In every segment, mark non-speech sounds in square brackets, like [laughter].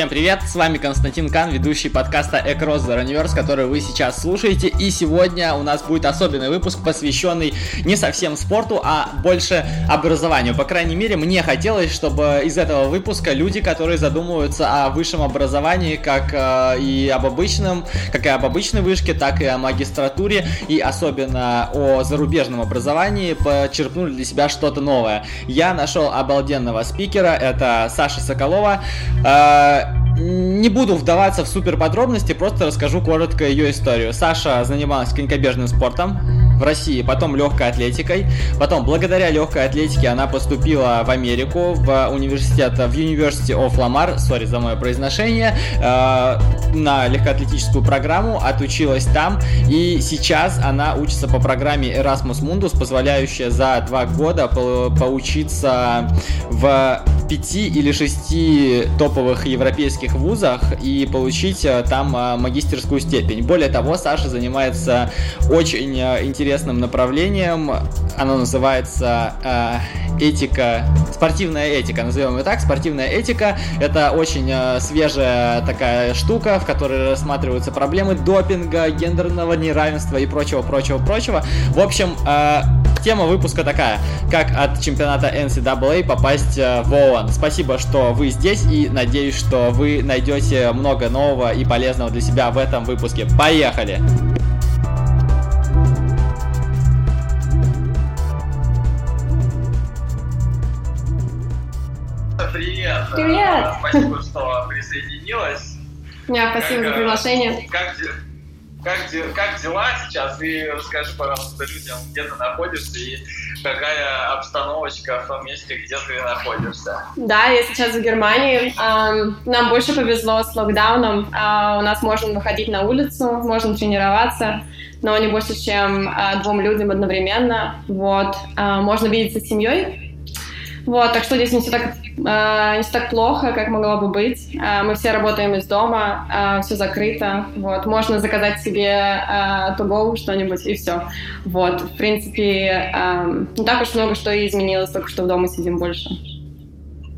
Всем привет, с вами Константин Кан, ведущий подкаста Across the Universe, который вы сейчас слушаете. И сегодня у нас будет особенный выпуск, посвященный не совсем спорту, а больше образованию. По крайней мере, мне хотелось, чтобы из этого выпуска люди, которые задумываются о высшем образовании, как э, и об обычном, как и об обычной вышке, так и о магистратуре, и особенно о зарубежном образовании, почерпнули для себя что-то новое. Я нашел обалденного спикера, это Саша Соколова. Э, не буду вдаваться в супер подробности, просто расскажу коротко ее историю. Саша занималась конькобежным спортом в России, потом легкой атлетикой. Потом, благодаря легкой атлетике, она поступила в Америку, в университет, в University of Lamar, сори за мое произношение, э, на легкоатлетическую программу, отучилась там, и сейчас она учится по программе Erasmus Mundus, позволяющая за два года по поучиться в пяти или шести топовых европейских вузах и получить э, там э, магистерскую степень. Более того, Саша занимается очень э, интересным направлением. Оно называется этика, спортивная этика, назовем ее так. Спортивная этика – это очень свежая такая штука, в которой рассматриваются проблемы допинга, гендерного неравенства и прочего, прочего, прочего. В общем, тема выпуска такая, как от чемпионата NCAA попасть в ООН. Спасибо, что вы здесь и надеюсь, что вы найдете много нового и полезного для себя в этом выпуске. Поехали! Привет! Привет! Спасибо, что присоединилась. Да, спасибо за приглашение. Как, как, как дела сейчас? И расскажи, пожалуйста, людям, где ты находишься и какая обстановочка в том месте, где ты находишься. Да, я сейчас в Германии. Нам больше повезло с локдауном. А, у нас можно выходить на улицу, можно тренироваться, но не больше, чем а, двум людям одновременно. Вот. А, можно видеться с семьей, вот, так что здесь не все так, э, не все так плохо, как могло бы быть. Э, мы все работаем из дома, э, все закрыто. Вот, можно заказать себе э, to go что-нибудь и все. Вот, в принципе, э, не так уж много что и изменилось, только что в дома сидим больше.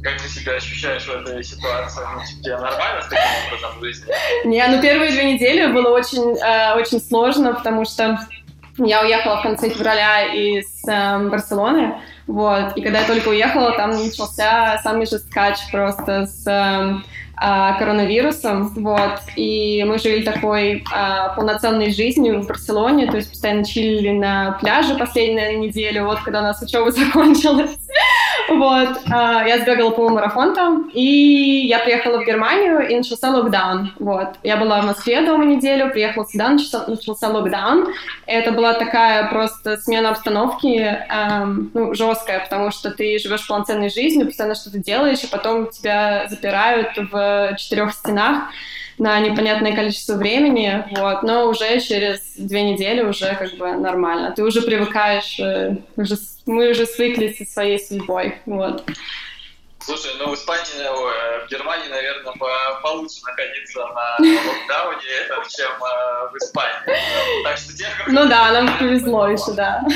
Как ты себя ощущаешь в этой ситуации? Ну, тебе нормально с таким образом жизни? Не, ну первые две недели было очень, э, очень сложно, потому что я уехала в конце февраля из э, Барселоны, вот, и когда я только уехала, там начался самый жесткач просто с э, коронавирусом, вот, и мы жили такой э, полноценной жизнью в Барселоне, то есть постоянно чилили на пляже последнюю неделю, вот, когда у нас учеба [laughs] закончилась. Вот, а, я сбегала полумарафон там, и я приехала в Германию, и начался локдаун. Вот, я была в Москве дома неделю, приехала сюда, начался, локдаун. Это была такая просто смена обстановки, эм, ну, жесткая, потому что ты живешь полноценной жизнью, постоянно что-то делаешь, и потом тебя запирают в четырех стенах на непонятное количество времени, вот, но уже через две недели уже как бы нормально. Ты уже привыкаешь, э, уже, мы уже свыклись со своей судьбой, вот. Слушай, ну в Испании, в Германии, наверное, получше находиться на локдауне, [laughs] чем э, в Испании. Так что тебе Ну да, нам повезло еще, да. [laughs]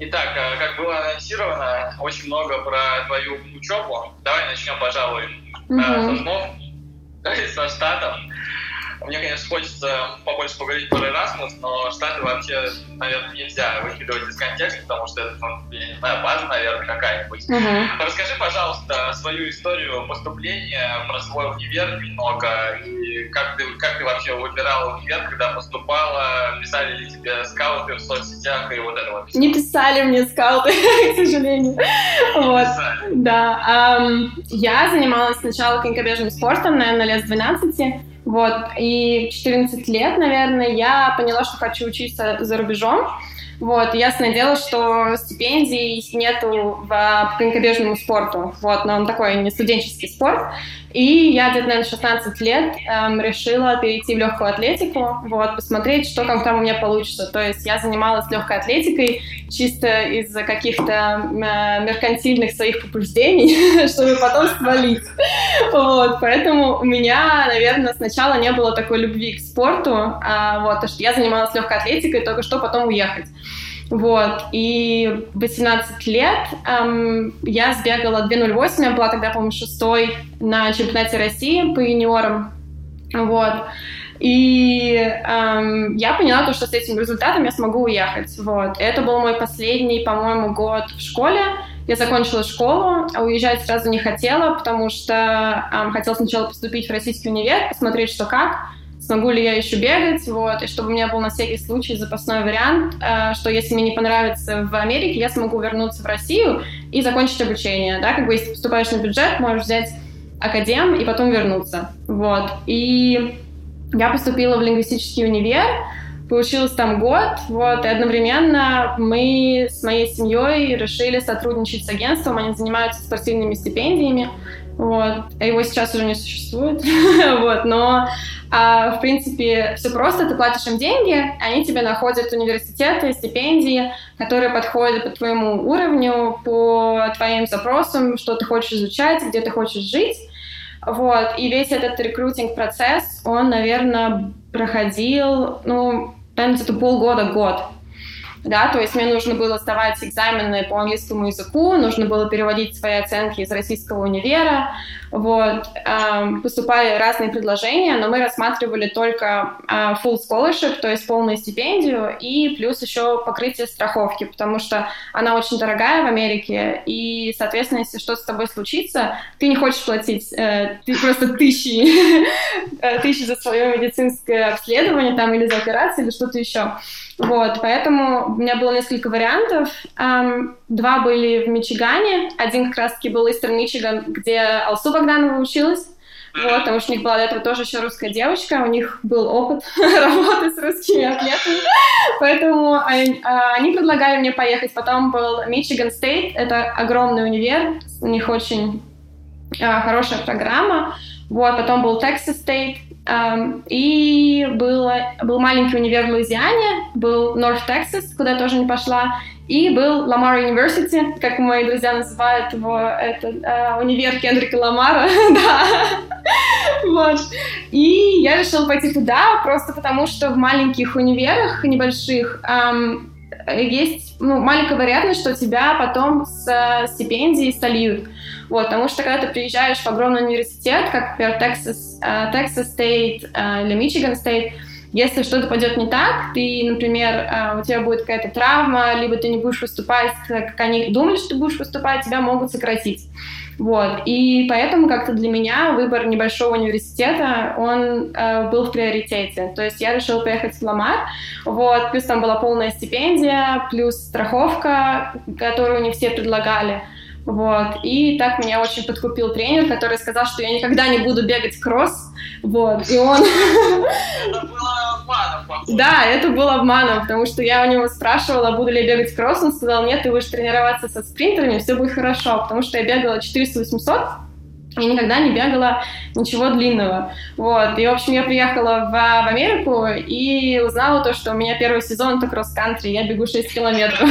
Итак, э, как было анонсировано, очень много про твою учебу. Давай начнем, пожалуй, mm-hmm. со снов со Штатов. Мне, конечно, хочется побольше поговорить про Erasmus, но Штаты вообще, наверное, нельзя выкидывать из контекста, потому что это, ну, я не знаю, база, наверное, какая-нибудь. Uh-huh. Расскажи, пожалуйста, свою историю поступления, про свой универ немного, и как ты, как ты вообще выбирала универ, когда поступала, писали ли тебе скауты в соцсетях и вот это вот. Не писали мне скауты, [laughs] к сожалению. Вот. Да. Я занималась сначала конькобежным спортом, наверное, лет с 12, вот, и в 14 лет, наверное, я поняла, что хочу учиться за рубежом. Вот, ясное дело, что стипендий нету в, конькобежному спорту, вот, но он такой не студенческий спорт. И я где-то, наверное, 16 лет эм, решила перейти в легкую атлетику, вот, посмотреть, что там, там у меня получится. То есть я занималась легкой атлетикой чисто из-за каких-то э, меркантильных своих побуждений, [laughs] чтобы потом свалить. Вот, поэтому у меня, наверное, сначала не было такой любви к спорту, а, вот, потому что я занималась легкой атлетикой, только что потом уехать. Вот, и 18 лет эм, я сбегала 2.08, я была тогда, по-моему, шестой на чемпионате России по юниорам, вот. И эм, я поняла, то, что с этим результатом я смогу уехать. Вот. Это был мой последний, по-моему, год в школе. Я закончила школу, а уезжать сразу не хотела, потому что эм, хотела сначала поступить в российский универ, посмотреть, что как, смогу ли я еще бегать, вот, и чтобы у меня был на всякий случай запасной вариант, э, что если мне не понравится в Америке, я смогу вернуться в Россию и закончить обучение, да, как бы если поступаешь на бюджет, можешь взять академ и потом вернуться, вот, и я поступила в лингвистический универ, получилось там год, вот, и одновременно мы с моей семьей решили сотрудничать с агентством, они занимаются спортивными стипендиями, вот, а его сейчас уже не существует, [laughs] вот, но, а, в принципе, все просто, ты платишь им деньги, они тебе находят университеты, стипендии, которые подходят по твоему уровню, по твоим запросам, что ты хочешь изучать, где ты хочешь жить, вот, и весь этот рекрутинг-процесс, он, наверное, проходил, ну, наверное, это полгода-год да, то есть мне нужно было сдавать экзамены по английскому языку, нужно было переводить свои оценки из российского универа, вот, эм, поступали разные предложения, но мы рассматривали только э, full scholarship, то есть полную стипендию, и плюс еще покрытие страховки, потому что она очень дорогая в Америке, и, соответственно, если что-то с тобой случится, ты не хочешь платить, э, ты просто тысячи, [laughs] э, тысячи за свое медицинское обследование там или за операцию или что-то еще. Вот, поэтому у меня было несколько вариантов. Um, два были в Мичигане. Один как раз-таки был Истер Мичиган, где Алсу Богданова училась. Вот, потому что у них была до этого тоже еще русская девочка, у них был опыт [laughs] работы с русскими атлетами, поэтому они, а, предлагали мне поехать. Потом был Мичиган Стейт, это огромный универ, у них очень а, хорошая программа. Вот, потом был Texas State, и было, был маленький универ в Луизиане, был North Texas, куда тоже не пошла, и был Ламар University, как мои друзья называют его, это uh, универ Кендрика Ламара, [laughs] да, вот. И я решила пойти туда, просто потому что в маленьких универах небольших um, есть ну, маленькая вероятность, что тебя потом с э, стипендией сольют. Вот, потому что когда ты приезжаешь в огромный университет, как, например, Texas, uh, Texas State uh, или Michigan State, если что-то пойдет не так, ты, например, uh, у тебя будет какая-то травма, либо ты не будешь выступать, как они думали, что ты будешь выступать, тебя могут сократить. Вот. И поэтому как-то для меня выбор небольшого университета, он э, был в приоритете. То есть я решила поехать в Ламар, вот, плюс там была полная стипендия, плюс страховка, которую не все предлагали. Вот. И так меня очень подкупил тренер, который сказал, что я никогда не буду бегать кросс. Вот. И он... Это было обманом, похоже. Да, это было обманом, потому что я у него спрашивала, буду ли я бегать кросс. Он сказал, нет, ты будешь тренироваться со спринтерами, все будет хорошо. Потому что я бегала 400-800, и никогда не бегала ничего длинного. Вот. И, в общем, я приехала в, в Америку и узнала то, что у меня первый сезон это кросс-кантри, я бегу 6 километров. [laughs]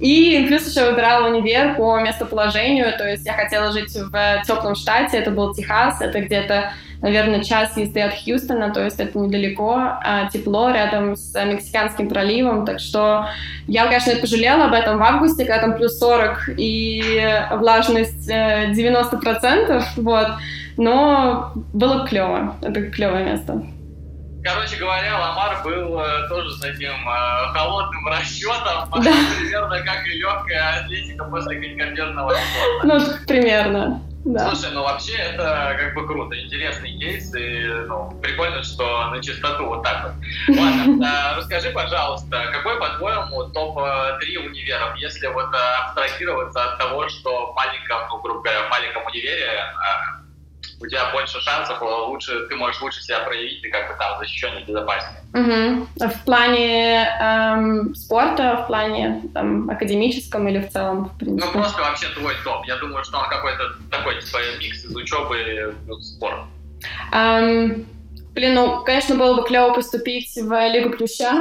И плюс еще выбирала универ по местоположению, то есть я хотела жить в теплом штате, это был Техас, это где-то, наверное, час езды от Хьюстона, то есть это недалеко, а тепло рядом с Мексиканским проливом, так что я, конечно, пожалела об этом в августе, когда там плюс 40 и влажность 90%, э, вот, но было клево, это клевое место. Короче говоря, Ламар был э, тоже с таким э, холодным расчетом, Да. [laughs] примерно как и легкая атлетика после конькобежного спорта. Ну, примерно, да. Слушай, ну вообще это как бы круто, интересный кейс, и ну, прикольно, что на чистоту вот так вот. Ладно, [laughs] а, расскажи, пожалуйста, какой, по-твоему, топ-3 универов, если вот а, абстрагироваться от того, что в маленьком, ну, грубо говоря, в маленьком универе а, у тебя больше шансов, лучше, ты можешь лучше себя проявить, ты как бы там защищеннее, безопаснее. Угу. В плане эм, спорта, в плане там, академическом или в целом, в принципе? Ну, просто вообще твой топ. Я думаю, что он какой-то такой, типа, микс из учебы и ну, спорта. Um, блин, ну, конечно, было бы клево поступить в Лигу Плюща.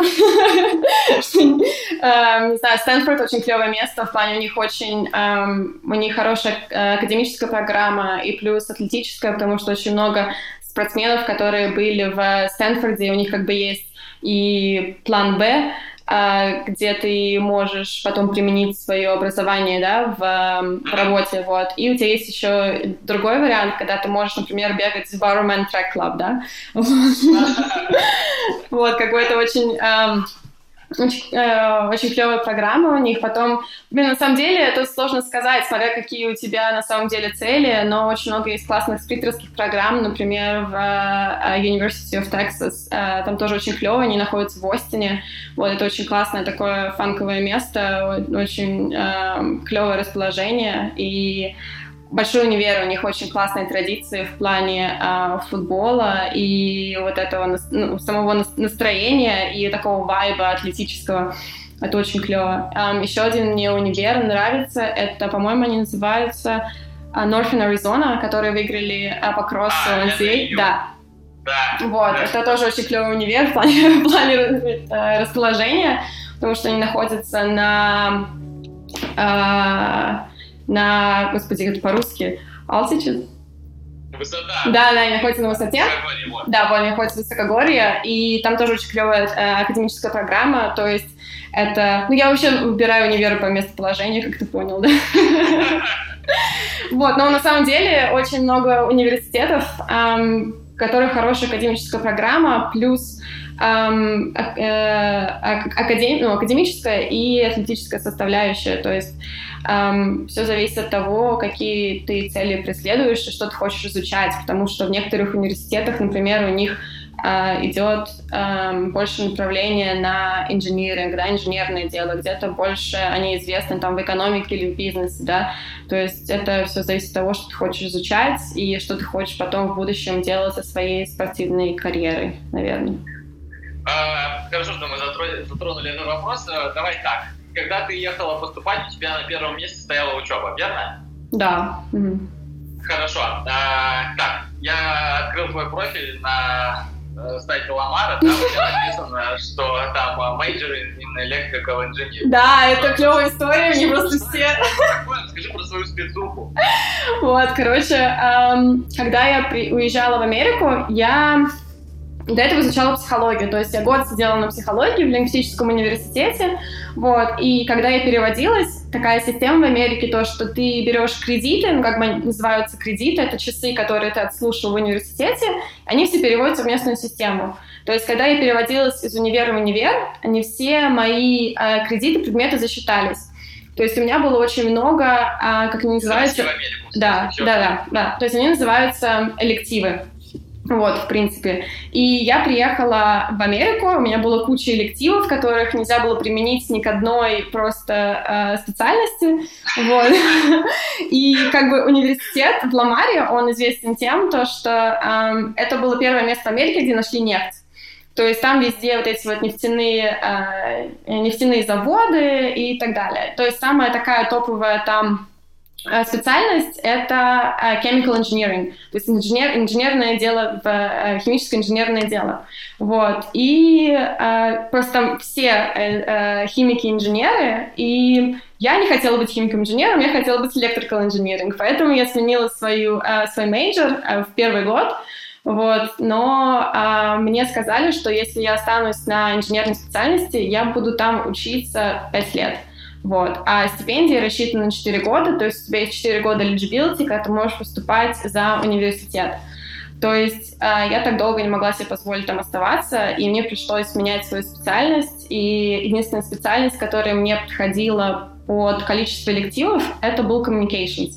Эм, не знаю, Стэнфорд очень клевое место, в плане у них очень, эм, у них хорошая э, академическая программа и плюс атлетическая, потому что очень много спортсменов, которые были в Стэнфорде, у них как бы есть и план Б, где ты можешь потом применить свое образование, да, в, в работе, вот. И у тебя есть еще другой вариант, когда ты можешь, например, бегать в Barrowman Track Club, да. [laughs] Вот, [laughs] какой-то очень очень, э, очень клевая программа у них. Потом, блин, на самом деле, это сложно сказать, смотря какие у тебя на самом деле цели, но очень много есть классных спикерских программ, например, в э, University of Texas. Э, там тоже очень клево, они находятся в Остине. Вот, это очень классное такое фанковое место, очень э, клевое расположение, и большой универ, у них очень классные традиции в плане э, футбола и вот этого ну, самого настроения и такого вайба атлетического. Это очень клево. Um, еще один мне универ нравится. Это, по-моему, они называются uh, Northern Arizona, которые выиграли uh, по кроссу а, NCAA. Да. Да. Вот, да. это тоже очень клевый универ в плане, [laughs] в плане расположения, потому что они находятся на uh, на, господи, это по-русски, altitude. Высота. Да, да, они находятся на высоте. Вот. Да, они находятся в высокогорье, и там тоже очень клевая э, академическая программа, то есть это... Ну, я вообще выбираю универ по местоположению, как ты понял, да? Вот, но на самом деле очень много университетов, в которых хорошая академическая программа, плюс эм, э, академ, ну, академическая и атлетическая составляющая. То есть эм, все зависит от того, какие ты цели преследуешь и что ты хочешь изучать. Потому что в некоторых университетах, например, у них э, идет э, больше направление на инжиниринг, да, инженерное дело, где-то больше они известны там в экономике или в бизнесе, да, то есть это все зависит от того, что ты хочешь изучать и что ты хочешь потом в будущем делать со своей спортивной карьерой, наверное. А, хорошо, что мы затронули этот вопрос. Э, давай так. Когда ты ехала поступать, у тебя на первом месте стояла учеба, верно? Да. Хорошо. А, так, я открыл твой профиль на э, сайте Ламара, там написано, [laughs] что там major in electrical engineering. Да, это клевая история, мне просто все... Скажи про свою спецуху. Вот, короче, когда я уезжала в Америку, я до этого изучала психологию, то есть я год сидела на психологии в лингвистическом университете, вот, и когда я переводилась, такая система в Америке, то, что ты берешь кредиты, ну, как бы называются кредиты, это часы, которые ты отслушал в университете, они все переводятся в местную систему. То есть, когда я переводилась из универа в универ, они все мои э, кредиты, предметы засчитались. То есть у меня было очень много, а, как они называются... Да, да, да, да. То есть они называются элективы. Вот, в принципе. И я приехала в Америку, у меня было куча элективов, которых нельзя было применить ни к одной просто э, специальности. Вот. [laughs] И как бы университет в Ламаре, он известен тем, то, что э, это было первое место в Америке, где нашли нефть. То есть там везде вот эти вот нефтяные, э, нефтяные заводы и так далее. То есть самая такая топовая там специальность — это э, chemical engineering, то есть инженер, инженерное дело, э, химическое инженерное дело. Вот. И просто все химики-инженеры, и я не хотела быть химиком-инженером, я хотела быть electrical engineering, поэтому я сменила свою, свой major в первый год, вот, но а, мне сказали, что если я останусь на инженерной специальности, я буду там учиться 5 лет. Вот. А стипендия рассчитана на 4 года, то есть у тебя есть 4 года eligibility, когда ты можешь поступать за университет. То есть э, я так долго не могла себе позволить там оставаться, и мне пришлось менять свою специальность. И единственная специальность, которая мне подходила под количество элективов, это был communications.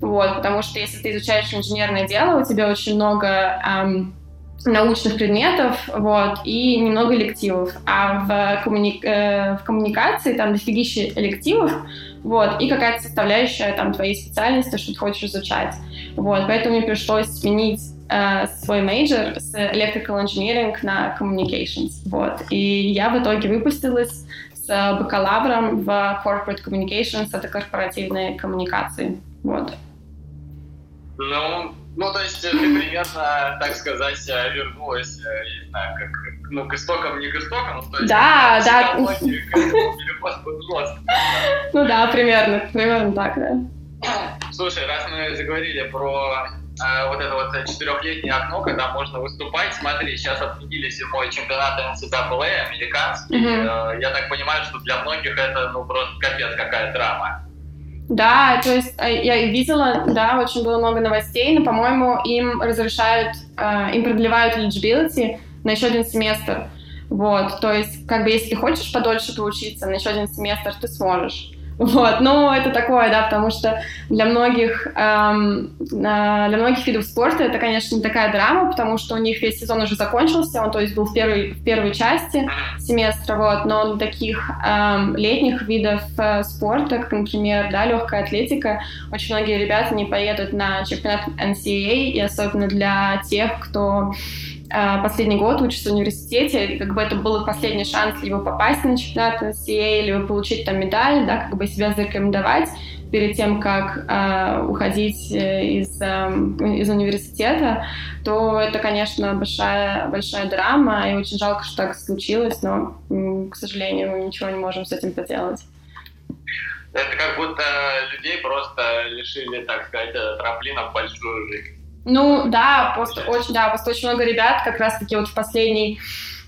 Вот, потому что если ты изучаешь инженерное дело, у тебя очень много эм, научных предметов, вот, и немного элективов. А в, коммуни... э, в коммуникации там дофигища элективов, вот, и какая-то составляющая там твоей специальности, что ты хочешь изучать. Вот, поэтому мне пришлось сменить э, свой major с electrical engineering на communications, вот. И я в итоге выпустилась с бакалавром в corporate communications, это корпоративные коммуникации, вот. Ну, ну, то есть ты примерно, так сказать, э, вернулась, э, не знаю, как, ну, к истокам, не к истокам, то есть... Да, да. [laughs] Ну да, примерно, примерно так, да. Слушай, раз мы заговорили про э, вот это вот четырехлетнее окно, когда можно выступать. Смотри, сейчас отменили зимой чемпионат NCAA американский. Mm-hmm. Э, я так понимаю, что для многих это ну просто капец какая драма. Да, то есть э, я видела, да, очень было много новостей, но, по-моему, им разрешают, э, им продлевают eligibility на еще один семестр. Вот, то есть, как бы, если хочешь подольше поучиться на еще один семестр, ты сможешь. Вот, но это такое, да, потому что для многих, эм, для многих видов спорта это, конечно, не такая драма, потому что у них весь сезон уже закончился, он, то есть, был в первой, в первой части семестра, вот, но для таких эм, летних видов э, спорта, как, например, да, легкая атлетика, очень многие ребята не поедут на чемпионат NCAA, и особенно для тех, кто Э, последний год учится в университете, и как бы это был последний шанс либо попасть на чемпионат NCAA, либо получить там медаль, да, как бы себя зарекомендовать перед тем, как э, уходить э, из, э, из университета, то это, конечно, большая, большая драма, и очень жалко, что так случилось, но, к сожалению, мы ничего не можем с этим поделать. Это как будто людей просто лишили, так сказать, трамплина в большую жизнь. Ну да, просто очень, да, просто очень много ребят как раз-таки вот в последний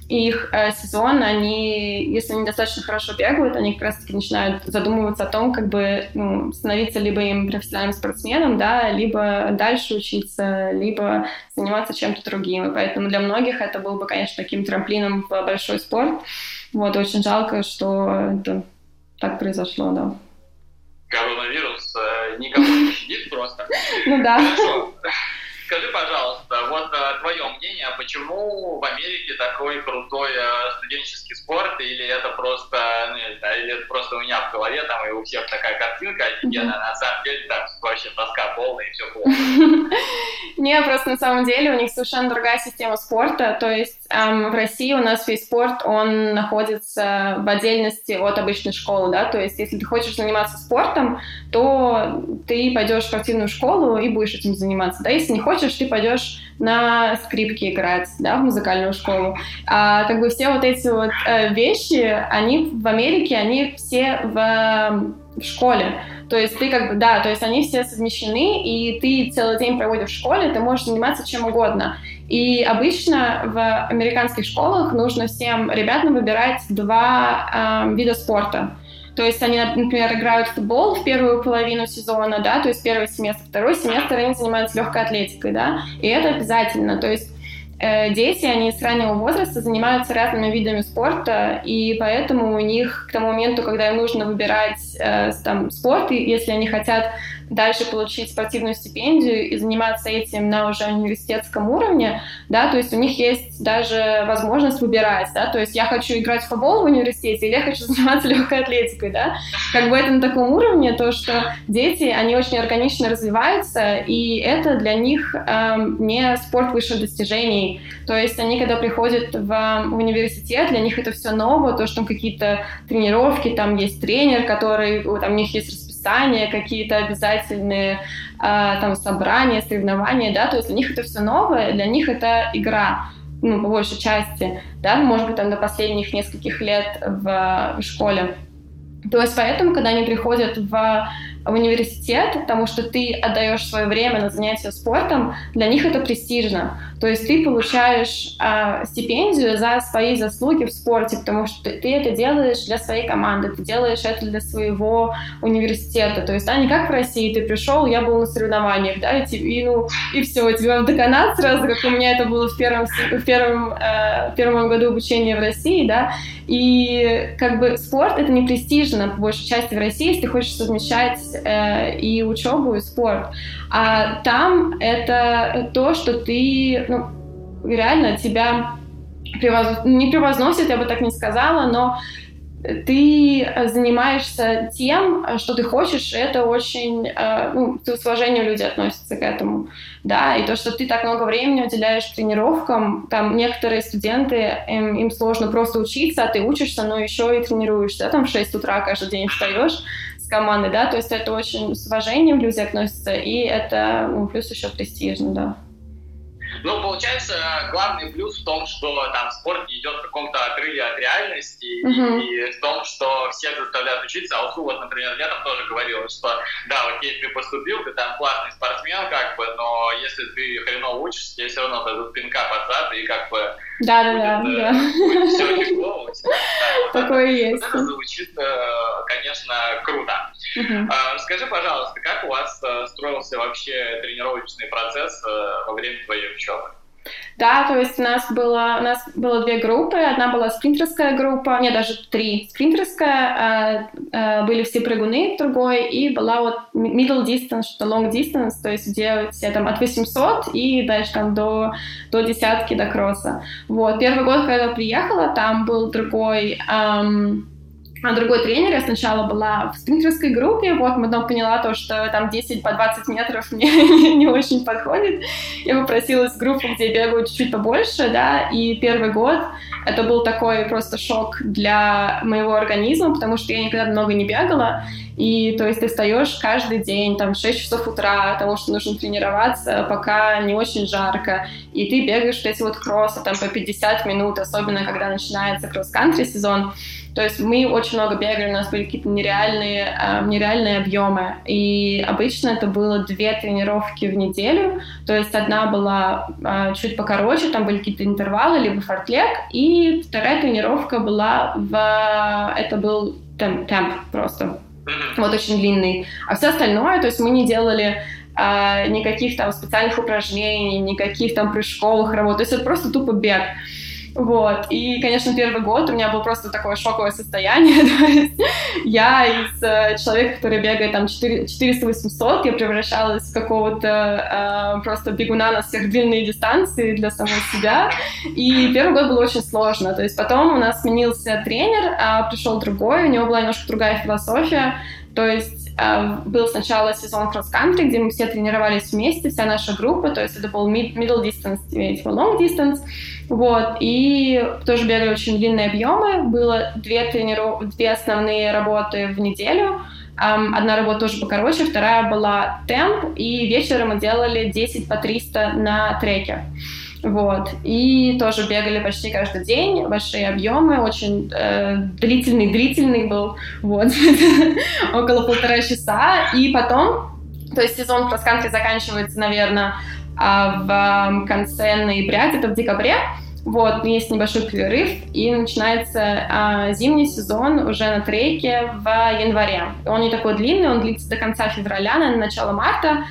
их э, сезон, они, если они достаточно хорошо бегают, они как раз-таки начинают задумываться о том, как бы ну, становиться либо им профессиональным спортсменом, да, либо дальше учиться, либо заниматься чем-то другим. И поэтому для многих это был бы, конечно, таким трамплином в большой спорт. Вот, очень жалко, что это так произошло, да. Коронавирус э, никого не щадит просто. Ну да. Хорошо. Скажи, пожалуйста, вот а, твое мнение, почему в Америке такой крутой а, студенческий спорт, или это просто, ну, или это просто у меня в голове, там, и у всех такая картинка офигенная, mm-hmm. на самом деле там вообще тоска полная, и все плохо. [laughs] Не, просто на самом деле у них совершенно другая система спорта, то есть эм, в России у нас весь спорт, он находится в отдельности от обычной школы, да, то есть если ты хочешь заниматься спортом, то ты пойдешь в спортивную школу и будешь этим заниматься, да, если не хочешь, ты пойдешь на скрипке играть, да, в музыкальную школу. А как бы все вот эти вот э, вещи, они в Америке, они все в, в школе. То есть ты как бы, да, то есть они все совмещены, и ты целый день проводишь в школе, ты можешь заниматься чем угодно. И обычно в американских школах нужно всем ребятам выбирать два э, вида спорта. То есть они, например, играют в футбол в первую половину сезона, да, то есть первый семестр, второй семестр они занимаются легкой атлетикой, да, и это обязательно. То есть э, дети, они с раннего возраста занимаются разными видами спорта, и поэтому у них к тому моменту, когда им нужно выбирать э, там, спорт, если они хотят дальше получить спортивную стипендию и заниматься этим на уже университетском уровне, да, то есть у них есть даже возможность выбирать, да, то есть я хочу играть в футбол в университете или я хочу [laughs] заниматься легкой атлетикой, да, как бы это на таком уровне, то, что дети, они очень органично развиваются, и это для них эм, не спорт высших достижений, то есть они, когда приходят в, в университет, для них это все новое, то, что там какие-то тренировки, там есть тренер, который, там у них есть расписание, какие-то обязательные э, там собрания, соревнования, да, то есть для них это все новое, для них это игра ну, по большей части, да, может быть, там до последних нескольких лет в, в школе. То есть поэтому, когда они приходят в университет, потому что ты отдаешь свое время на занятия спортом, для них это престижно. То есть ты получаешь э, стипендию за свои заслуги в спорте, потому что ты, ты это делаешь для своей команды, ты делаешь это для своего университета. То есть, да, не как в России, ты пришел, я был на соревнованиях, да, и, и ну, и все, тебя в деканат сразу, как у меня это было в первом, в первом, э, первом году обучения в России, да, и как бы спорт это не престижно, по большей части в России, если ты хочешь совмещать э, и учебу, и спорт. А там это то, что ты, ну, реально тебя превоз... не превозносит, я бы так не сказала, но ты занимаешься тем, что ты хочешь, это очень, э, ну, с уважением люди относятся к этому, да, и то, что ты так много времени уделяешь тренировкам, там некоторые студенты, им, им сложно просто учиться, а ты учишься, но еще и тренируешься, там в 6 утра каждый день встаешь, команды, да, то есть это очень с уважением люди относятся, и это, ну, плюс еще престижно, да. Ну, получается, главный плюс в том, что там спорт не идет в каком-то отрыве от реальности, mm-hmm. и в том, что все заставляют учиться. А вот, например, я там тоже говорил, что да, окей, ты поступил, ты там классный спортсмен, как бы, но если ты хреново учишься, тебе все равно дадут пинка под зад, и как бы да, да, да, да. все тяжело. Такое есть. Это звучит, э, конечно, круто. Скажи, пожалуйста, как у вас э, строился вообще тренировочный процесс э, во время твоей учебы? Да, то есть у нас было, у нас было две группы. Одна была спринтерская группа, нет, даже три. Спринтерская, э, э, были все прыгуны другой, и была вот middle distance, что long distance, то есть где все там от 800 и дальше там до, до десятки, до кросса. Вот, первый год, когда я приехала, там был другой... Эм, а другой тренер, я сначала была в спринтерской группе, вот, потом поняла то, что там 10 по 20 метров [laughs] мне не очень подходит. Я попросилась в группу, где бегаю чуть-чуть побольше, да, и первый год это был такой просто шок для моего организма, потому что я никогда много не бегала, и то есть ты встаешь каждый день, там, в 6 часов утра, потому что нужно тренироваться, пока не очень жарко, и ты бегаешь эти вот кроссы, там, по 50 минут, особенно когда начинается кросс-кантри сезон, то есть мы очень много бегали, у нас были какие-то нереальные, э, нереальные объемы. И обычно это было две тренировки в неделю. То есть одна была э, чуть покороче, там были какие-то интервалы, либо фортлег. И вторая тренировка была в... Это был темп, темп просто. Вот очень длинный. А все остальное, то есть мы не делали э, никаких там специальных упражнений, никаких там прыжковых работ. То есть это просто тупо бег. Вот. И, конечно, первый год у меня было просто такое шоковое состояние. [laughs] я из э, человека, который бегает там 400-800, я превращалась в какого-то э, просто бегуна на всех длинные дистанции для самой себя. И первый год было очень сложно. То есть потом у нас сменился тренер, а пришел другой, у него была немножко другая философия. То есть э, был сначала сезон кросс-кантри, где мы все тренировались вместе, вся наша группа, то есть это был middle distance, long distance, вот, и тоже бегали очень длинные объемы, было две, трениров... две основные работы в неделю, одна работа тоже покороче, вторая была темп, и вечером мы делали 10 по 300 на треке. Вот. И тоже бегали почти каждый день, большие объемы, очень э, длительный, длительный был, вот, [laughs] около полтора часа. И потом, то есть сезон кросс-кантри заканчивается, наверное, в конце ноября, где-то в декабре. Вот, есть небольшой перерыв, и начинается а, зимний сезон уже на треке в январе. Он не такой длинный, он длится до конца февраля, на начало марта,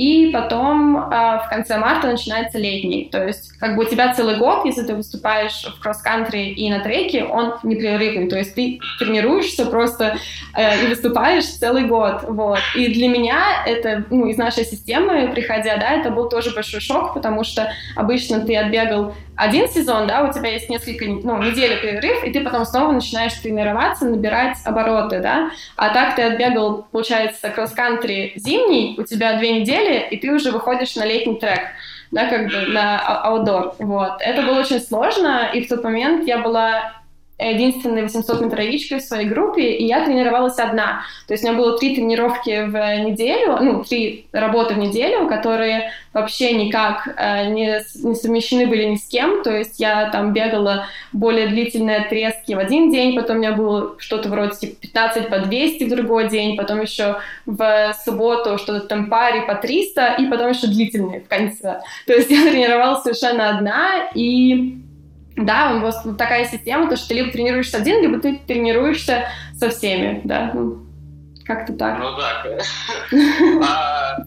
и потом э, в конце марта начинается летний. То есть как бы у тебя целый год, если ты выступаешь в кросс-кантри и на треке, он непрерывный. То есть ты тренируешься просто э, и выступаешь целый год. Вот. И для меня это, ну, из нашей системы, приходя, да, это был тоже большой шок, потому что обычно ты отбегал один сезон, да, у тебя есть несколько, ну, недели перерыв, и ты потом снова начинаешь тренироваться, набирать обороты, да, а так ты отбегал, получается, кросс-кантри зимний, у тебя две недели, и ты уже выходишь на летний трек, да, как бы на аутдор, вот. Это было очень сложно, и в тот момент я была единственной 800-метровичкой в своей группе, и я тренировалась одна. То есть у меня было три тренировки в неделю, ну, три работы в неделю, которые вообще никак э, не, не совмещены были ни с кем. То есть я там бегала более длительные отрезки в один день, потом у меня было что-то вроде типа 15 по 200 в другой день, потом еще в субботу что-то там паре по 300, и потом еще длительные в конце. То есть я тренировалась совершенно одна, и да, у вас такая система, то, что ты либо тренируешься один, либо ты тренируешься со всеми, да. Ну, как-то так. Ну да. [laughs] [laughs] а,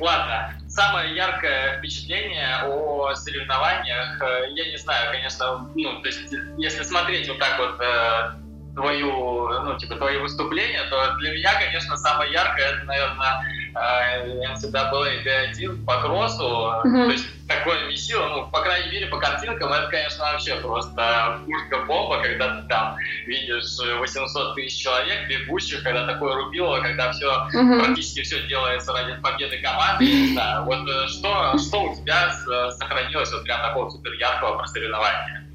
ладно. Самое яркое впечатление о соревнованиях, э, я не знаю, конечно, ну, то есть, если смотреть вот так вот э, твою, ну, типа, твои выступления, то для меня, конечно, самое яркое, это, наверное, NCAA D1 по кроссу. Mm-hmm. То есть такое месило, ну, по крайней мере, по картинкам, это, конечно, вообще просто пушка-бомба, когда ты там видишь 800 тысяч человек бегущих, когда такое рубило, когда все, mm-hmm. практически все делается ради победы команды. Я не знаю, вот э, что, что у тебя сохранилось вот прям такого супер яркого про соревнования?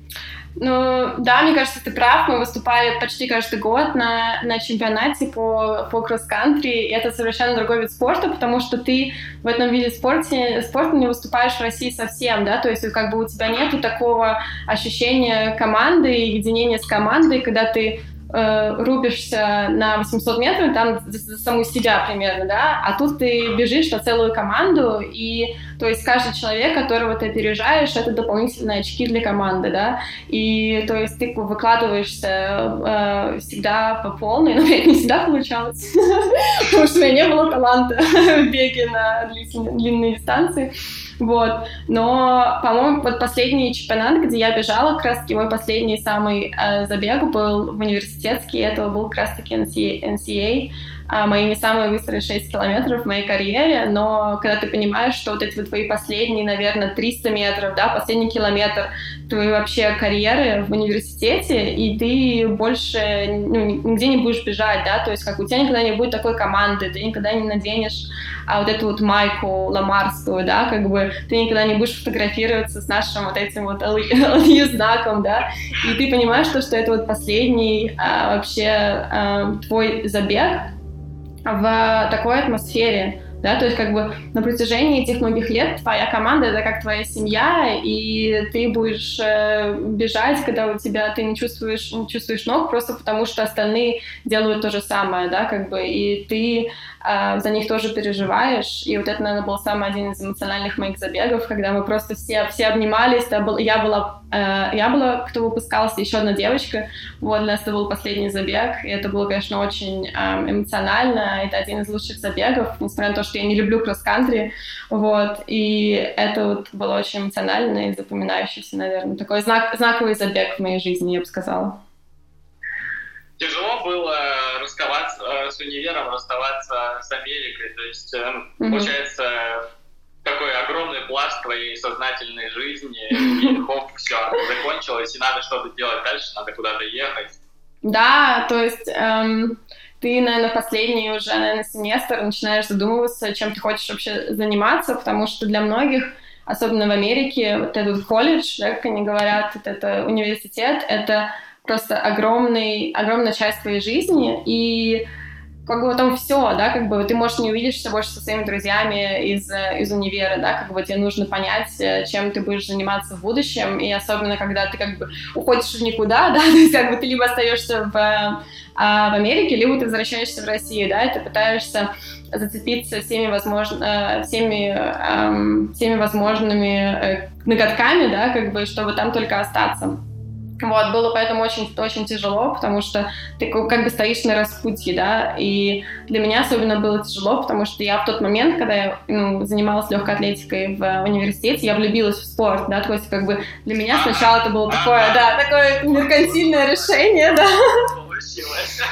Ну, да, мне кажется, ты прав. Мы выступали почти каждый год на, на чемпионате по, по кросс-кантри. Это совершенно другой вид спорта, потому что ты в этом виде спорта, спорта не выступаешь в России совсем, да, то есть как бы у тебя нету такого ощущения команды и единения с командой, когда ты э, рубишься на 800 метров, там за саму себя примерно, да, а тут ты бежишь на целую команду, и то есть каждый человек, которого ты опережаешь, это дополнительные очки для команды, да, и то есть ты выкладываешься э, всегда по полной, [laughs] но это не всегда получалось, [laughs] потому что у меня не было таланта [laughs] в беге на длинные дистанции, вот. Но, по-моему, вот последний чемпионат, где я бежала, как раз-таки мой последний самый э, забег был в университетский, это был как раз-таки NCA, а, мои не самые быстрые 6 километров в моей карьере, но когда ты понимаешь, что вот эти вот твои последние, наверное, 300 метров, да, последний километр твоей вообще карьеры в университете, и ты больше ну, нигде не будешь бежать, да, то есть как у тебя никогда не будет такой команды, ты никогда не наденешь а вот эту вот майку ламарскую, да, как бы ты никогда не будешь фотографироваться с нашим вот этим вот знаком, да, и ты понимаешь, что, что это вот последний а, вообще а, твой забег, в такой атмосфере, да, то есть как бы на протяжении этих многих лет твоя команда это как твоя семья, и ты будешь э, бежать, когда у тебя ты не чувствуешь, не чувствуешь ног, просто потому что остальные делают то же самое, да, как бы, и ты э, за них тоже переживаешь, и вот это, наверное, был самый один из эмоциональных моих забегов, когда мы просто все, все обнимались, я была, я была, кто выпускался, еще одна девочка, вот, для нас это был последний забег, и это было, конечно, очень э, эмоционально, это один из лучших забегов, несмотря на то, что я не люблю кросс-кантри, вот, и это вот было очень эмоционально и запоминающийся, наверное, такой знак, знаковый забег в моей жизни, я бы сказала. Тяжело было расставаться э, с универом, расставаться с Америкой, то есть, mm-hmm. получается, такой огромный пласт твоей сознательной жизни, [laughs] и хоп, все, закончилось, и надо что-то делать дальше, надо куда-то ехать. Да, то есть эм, ты, наверное, последний уже, наверное, семестр начинаешь задумываться, чем ты хочешь вообще заниматься, потому что для многих, особенно в Америке, вот этот колледж, да, как они говорят, вот это университет, это просто огромный, огромная часть твоей жизни, и как бы там все, да, как бы ты, можешь не увидишься больше со своими друзьями из, из универа, да, как бы тебе нужно понять, чем ты будешь заниматься в будущем, и особенно, когда ты как бы уходишь в никуда, [laughs] да, то есть как бы ты либо остаешься в, а, в Америке, либо ты возвращаешься в Россию, да, и ты пытаешься зацепиться всеми, возможно, э, всеми, эм, всеми возможными э, ноготками, да, как бы, чтобы там только остаться. Вот, было поэтому очень, очень тяжело, потому что ты как бы стоишь на распутье, да, и для меня особенно было тяжело, потому что я в тот момент, когда я ну, занималась легкой атлетикой в университете, я влюбилась в спорт, да, то есть как бы для меня сначала это было такое, да, такое меркантильное решение, да,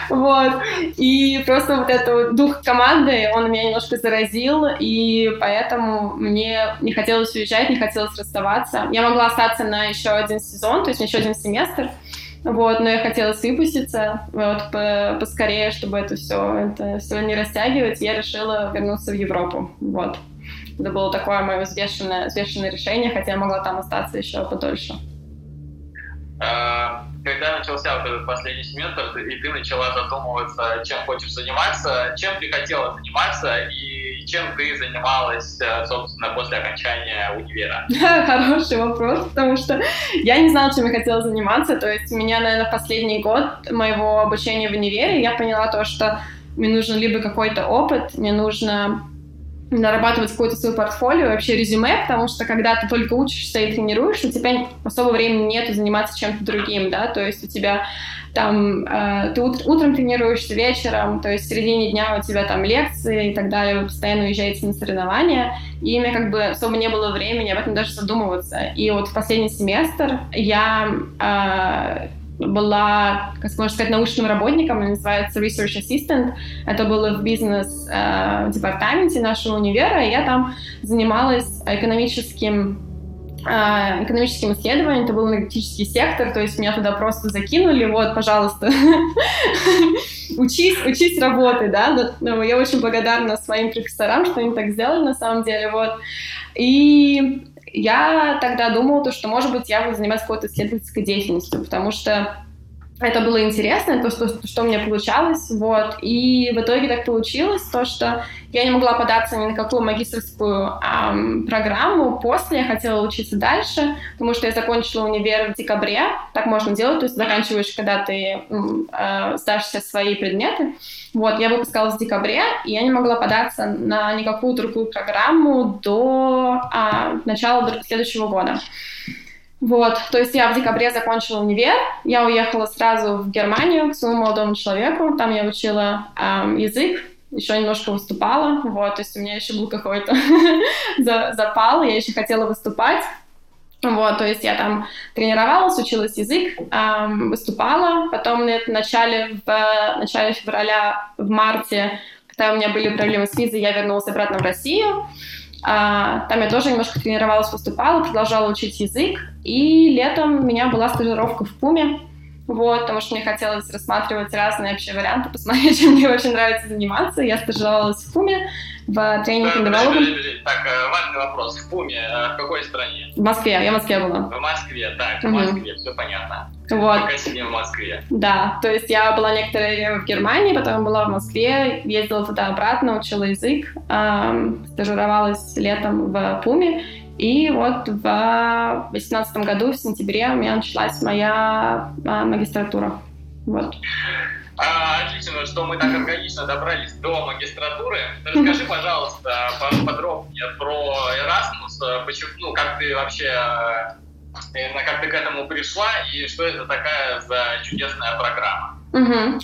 вот. И просто вот этот дух команды, он меня немножко заразил, и поэтому мне не хотелось уезжать, не хотелось расставаться. Я могла остаться на еще один сезон, то есть еще один семестр, вот, но я хотела выпуститься вот, по поскорее, чтобы это все, это все не растягивать, я решила вернуться в Европу, вот. Это было такое мое взвешенное, взвешенное решение, хотя я могла там остаться еще подольше. А, когда начался вот этот последний семестр, и ты начала задумываться, чем хочешь заниматься, чем ты хотела заниматься и чем ты занималась, э, собственно, после окончания универа? [laughs] Хороший вопрос, потому что я не знала, чем я хотела заниматься. То есть меня, наверное, последний год моего обучения в универе я поняла то, что мне нужен либо какой-то опыт, мне нужно нарабатывать какое-то свое портфолио, вообще резюме, потому что когда ты только учишься и тренируешь, у тебя особо времени нет заниматься чем-то другим, да, то есть у тебя там э, ты ут- утром тренируешься, вечером, то есть в середине дня у тебя там лекции и так далее, вы постоянно уезжаете на соревнования, и мне как бы особо не было времени об этом даже задумываться. И вот в последний семестр я э, была, как можно сказать, научным работником, она называется Research Assistant. Это было в бизнес-департаменте э, нашего универа, и я там занималась экономическим э, экономическим исследованием, это был энергетический сектор, то есть меня туда просто закинули, вот, пожалуйста, [laughs] учись, учись работай, да, я очень благодарна своим профессорам, что они так сделали на самом деле, вот, и я тогда думала, то, что, может быть, я буду заниматься какой-то исследовательской деятельностью, потому что это было интересно, то, что, что у меня получалось, вот, и в итоге так получилось, то, что я не могла податься ни на какую магистрскую эм, программу. После, я хотела учиться дальше, потому что я закончила универ в декабре, так можно делать, то есть заканчиваешь, когда ты э, сдашь все свои предметы, вот, я выпускалась в декабре, и я не могла податься на никакую другую программу до э, начала следующего года. Вот, то есть я в декабре закончила универ, я уехала сразу в Германию к своему молодому человеку, там я учила эм, язык, еще немножко выступала, вот, то есть у меня еще был какой-то [laughs] запал, я еще хотела выступать, вот, то есть я там тренировалась, училась язык, эм, выступала, потом в начале, в начале февраля, в марте, когда у меня были проблемы с визой, я вернулась обратно в Россию, а, там я тоже немножко тренировалась, выступала, продолжала учить язык. И летом у меня была стажировка в Пуме. Вот, потому что мне хотелось рассматривать разные вообще варианты, посмотреть, [laughs] чем мне очень нравится заниматься. Я стажировалась в Пуме в тренинг and development. Так, э, важный вопрос. В Пуме, э, в какой стране? В Москве, я в Москве была. В Москве, так, в Москве, все понятно. Вот. Пока сидим в Москве. Да, то есть я была некоторое время в Германии, потом была в Москве, ездила туда-обратно, учила язык, эм, стажировалась летом в Пуме, и вот в 2018 году, в сентябре, у меня началась моя а, магистратура. Вот. А, отлично, что мы так органично добрались до магистратуры. Расскажи, пожалуйста, подробнее про Erasmus, почему, ну, как ты вообще э, как ты к этому пришла и что это такая за чудесная программа? Угу.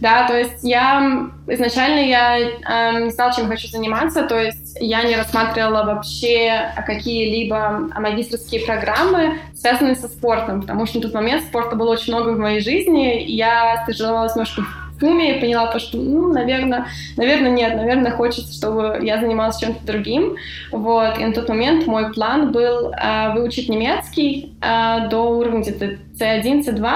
Да, то есть я изначально я э, не знала, чем хочу заниматься, то есть я не рассматривала вообще какие-либо магистрские программы, связанные со спортом, потому что на тот момент спорта было очень много в моей жизни, и я стажировалась немножко костюме и поняла то, что, ну, наверное, наверное, нет, наверное, хочется, чтобы я занималась чем-то другим. Вот. И на тот момент мой план был э, выучить немецкий э, до уровня где-то C1, C2.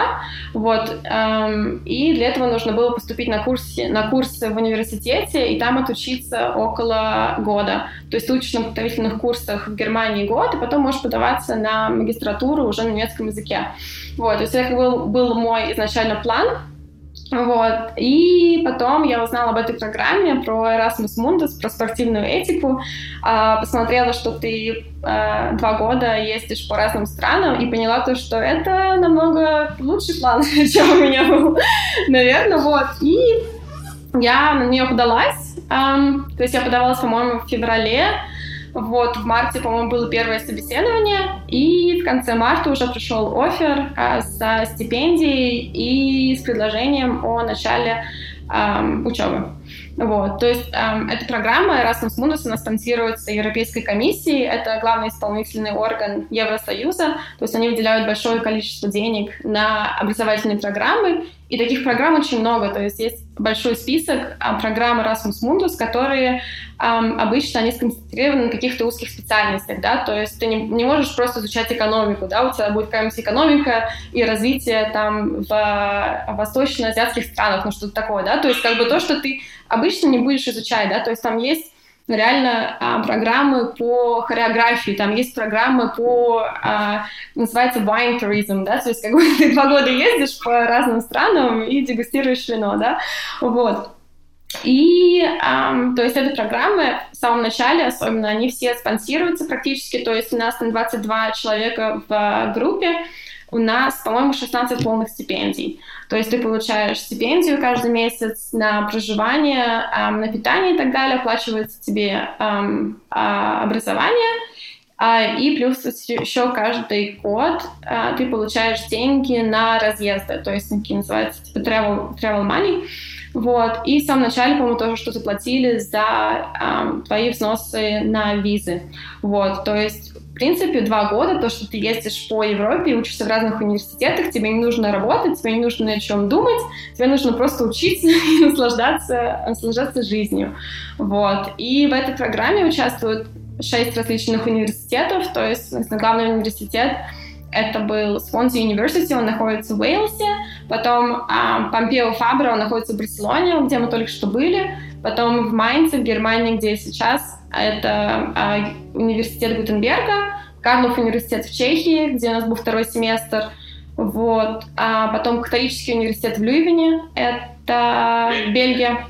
Вот. Эм, и для этого нужно было поступить на курсы, на курсы в университете и там отучиться около года. То есть ты учишься на подготовительных курсах в Германии год, и потом можешь подаваться на магистратуру уже на немецком языке. Вот. То есть это был, был мой изначально план. Вот. И потом я узнала об этой программе про Erasmus Mundus, про спортивную этику, а, посмотрела, что ты а, два года ездишь по разным странам и поняла то, что это намного лучший план, [laughs] чем у меня был, наверное, вот. И я на нее подалась, то есть я подавалась, по-моему, в феврале, вот, в марте, по-моему, было первое собеседование, и в конце марта уже пришел офер а, со стипендией и с предложением о начале эм, учебы. Вот, то есть эм, эта программа Erasmus Mundus, она спонсируется Европейской комиссией, это главный исполнительный орган Евросоюза, то есть они выделяют большое количество денег на образовательные программы, и таких программ очень много, то есть есть большой список а, программ Erasmus Mundus, которые а, обычно они сконцентрированы на каких-то узких специальностях, да, то есть ты не, не можешь просто изучать экономику, да, у тебя будет какая-нибудь экономика и развитие там в восточно-азиатских странах, ну что-то такое, да, то есть как бы то, что ты обычно не будешь изучать, да, то есть там есть реально а, программы по хореографии, там есть программы по, а, называется wine tourism, да, то есть как бы [laughs] ты два года ездишь по разным странам и дегустируешь вино, да, вот. И, эм, то есть, эти программы в самом начале, особенно, они все спонсируются практически, то есть у нас там 22 человека в группе, у нас, по-моему, 16 полных стипендий. То есть ты получаешь стипендию каждый месяц на проживание, эм, на питание и так далее, оплачивается тебе эм, э, образование, э, и плюс еще каждый год э, ты получаешь деньги на разъезды, то есть такие называются типа travel, travel money. Вот. И в самом начале, по-моему, тоже что-то платили за эм, твои взносы на визы. Вот. То есть принципе, два года, то, что ты ездишь по Европе и учишься в разных университетах, тебе не нужно работать, тебе не нужно о чем думать, тебе нужно просто учиться [laughs] и наслаждаться, наслаждаться жизнью. Вот. И в этой программе участвуют шесть различных университетов, то есть главный университет это был Свонси University, он находится в Уэльсе, потом Помпео Фабро, он находится в Барселоне, где мы только что были, потом в Майнце, в Германии, где я сейчас, это а, университет Гутенберга, Карлов университет в Чехии, где у нас был второй семестр. Вот. А потом католический университет в Люйвене, это Бельгия.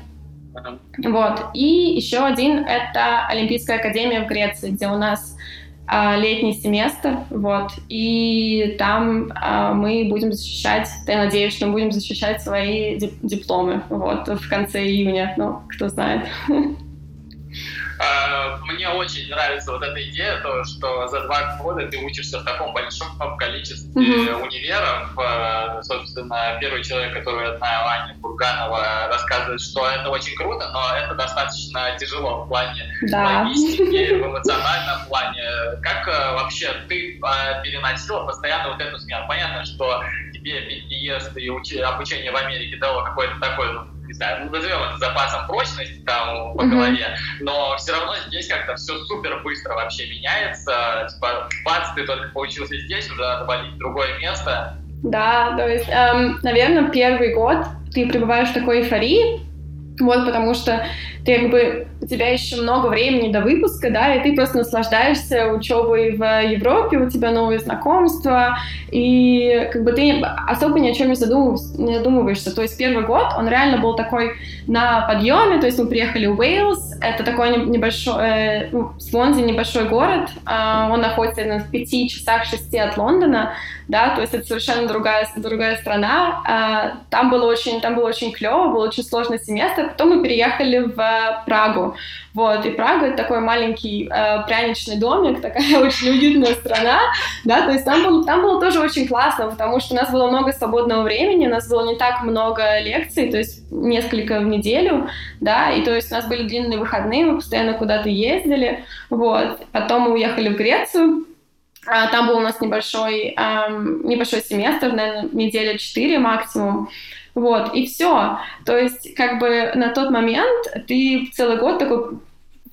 Вот. И еще один — это Олимпийская академия в Греции, где у нас а, летний семестр, вот, и там а, мы будем защищать, я надеюсь, что мы будем защищать свои дипломы, вот, в конце июня, ну, кто знает. [laughs] А, мне очень нравится вот эта идея, то, что за два года ты учишься в таком большом количестве mm-hmm. универов. А, собственно, первый человек, который я знаю, Аня Бурганова, рассказывает, что это очень круто, но это достаточно тяжело в плане да. логистики, в эмоциональном плане. Как а, вообще ты переносила постоянно вот эту смену? Понятно, что тебе переезд и обучение в Америке дало какой-то такой ну, не знаю, ну, назовем это запасом прочности там по mm-hmm. голове, но все равно здесь как-то все супер быстро вообще меняется. Типа, бац, ты только получился здесь, уже надо валить в другое место. Да, то есть, эм, наверное, первый год ты пребываешь в такой эйфории, вот, потому что ты как бы у тебя еще много времени до выпуска, да, и ты просто наслаждаешься учебой в Европе, у тебя новые знакомства, и как бы ты особо ни о чем не, задумыв... не задумываешься. То есть первый год, он реально был такой на подъеме, то есть мы приехали в Уэйлс, это такой небольшой, э, ну, Свонзи небольшой город, э, он находится на пяти часах шести от Лондона, да, то есть это совершенно другая, другая страна, э, там было очень, там было очень клево, был очень сложный семестр, потом мы переехали в Прагу, вот, и Прага — это такой маленький э, пряничный домик, такая [laughs] очень уютная страна, да, то есть там было, там было тоже очень классно, потому что у нас было много свободного времени, у нас было не так много лекций, то есть несколько в неделю, да, и то есть у нас были длинные выходные, мы постоянно куда-то ездили, вот, потом мы уехали в Грецию, а, там был у нас небольшой, эм, небольшой семестр, наверное, неделя четыре максимум. Вот, и все. То есть, как бы на тот момент ты целый год такой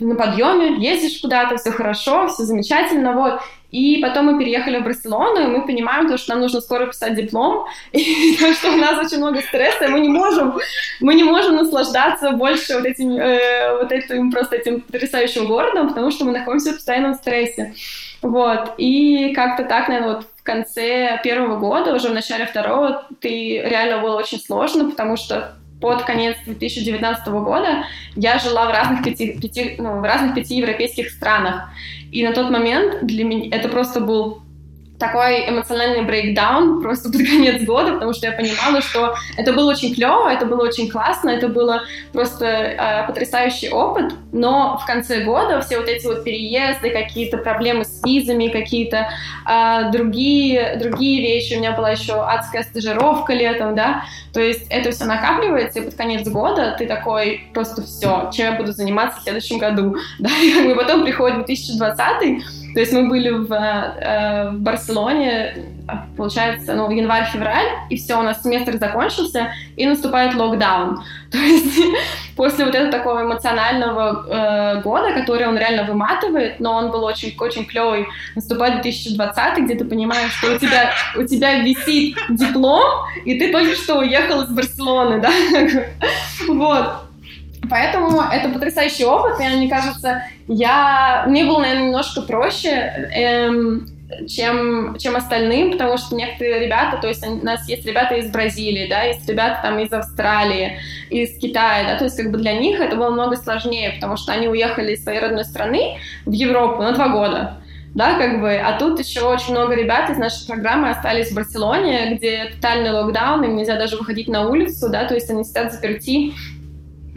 на подъеме, ездишь куда-то, все хорошо, все замечательно, вот. И потом мы переехали в Барселону, и мы понимаем, то, что нам нужно скоро писать диплом, [laughs] и то, что у нас очень много стресса, и мы не можем, мы не можем наслаждаться больше вот этим, э, вот этим просто этим потрясающим городом, потому что мы находимся в постоянном стрессе. Вот, и как-то так, наверное, вот в конце первого года, уже в начале второго, ты реально было очень сложно, потому что под конец 2019 года я жила в разных пяти, пяти, ну, в разных пяти европейских странах. И на тот момент для меня это просто был такой эмоциональный брейкдаун просто под конец года, потому что я понимала, что это было очень клево, это было очень классно, это было просто э, потрясающий опыт, но в конце года все вот эти вот переезды, какие-то проблемы с визами, какие-то э, другие, другие вещи, у меня была еще адская стажировка летом, да, то есть это все накапливается, и под конец года ты такой, просто все, чем я буду заниматься в следующем году, [laughs] да, и потом приходит 2020 то есть мы были в, э, в Барселоне, получается, ну, январь-февраль, и все, у нас семестр закончился, и наступает локдаун. [laughs] То есть после вот этого такого эмоционального э, года, который он реально выматывает, но он был очень, очень клевый, наступает 2020, где ты понимаешь, что у тебя, у тебя висит диплом, и ты только что уехал из Барселоны, [laughs] да? Вот. Поэтому это потрясающий опыт, и мне кажется, я... мне было, наверное, немножко проще, эм, чем, чем остальным, потому что некоторые ребята, то есть у нас есть ребята из Бразилии, да, есть ребята там из Австралии, из Китая, да, то есть как бы для них это было много сложнее, потому что они уехали из своей родной страны в Европу на два года, да, как бы, а тут еще очень много ребят из нашей программы остались в Барселоне, где тотальный локдаун, им нельзя даже выходить на улицу, да, то есть они сидят заперти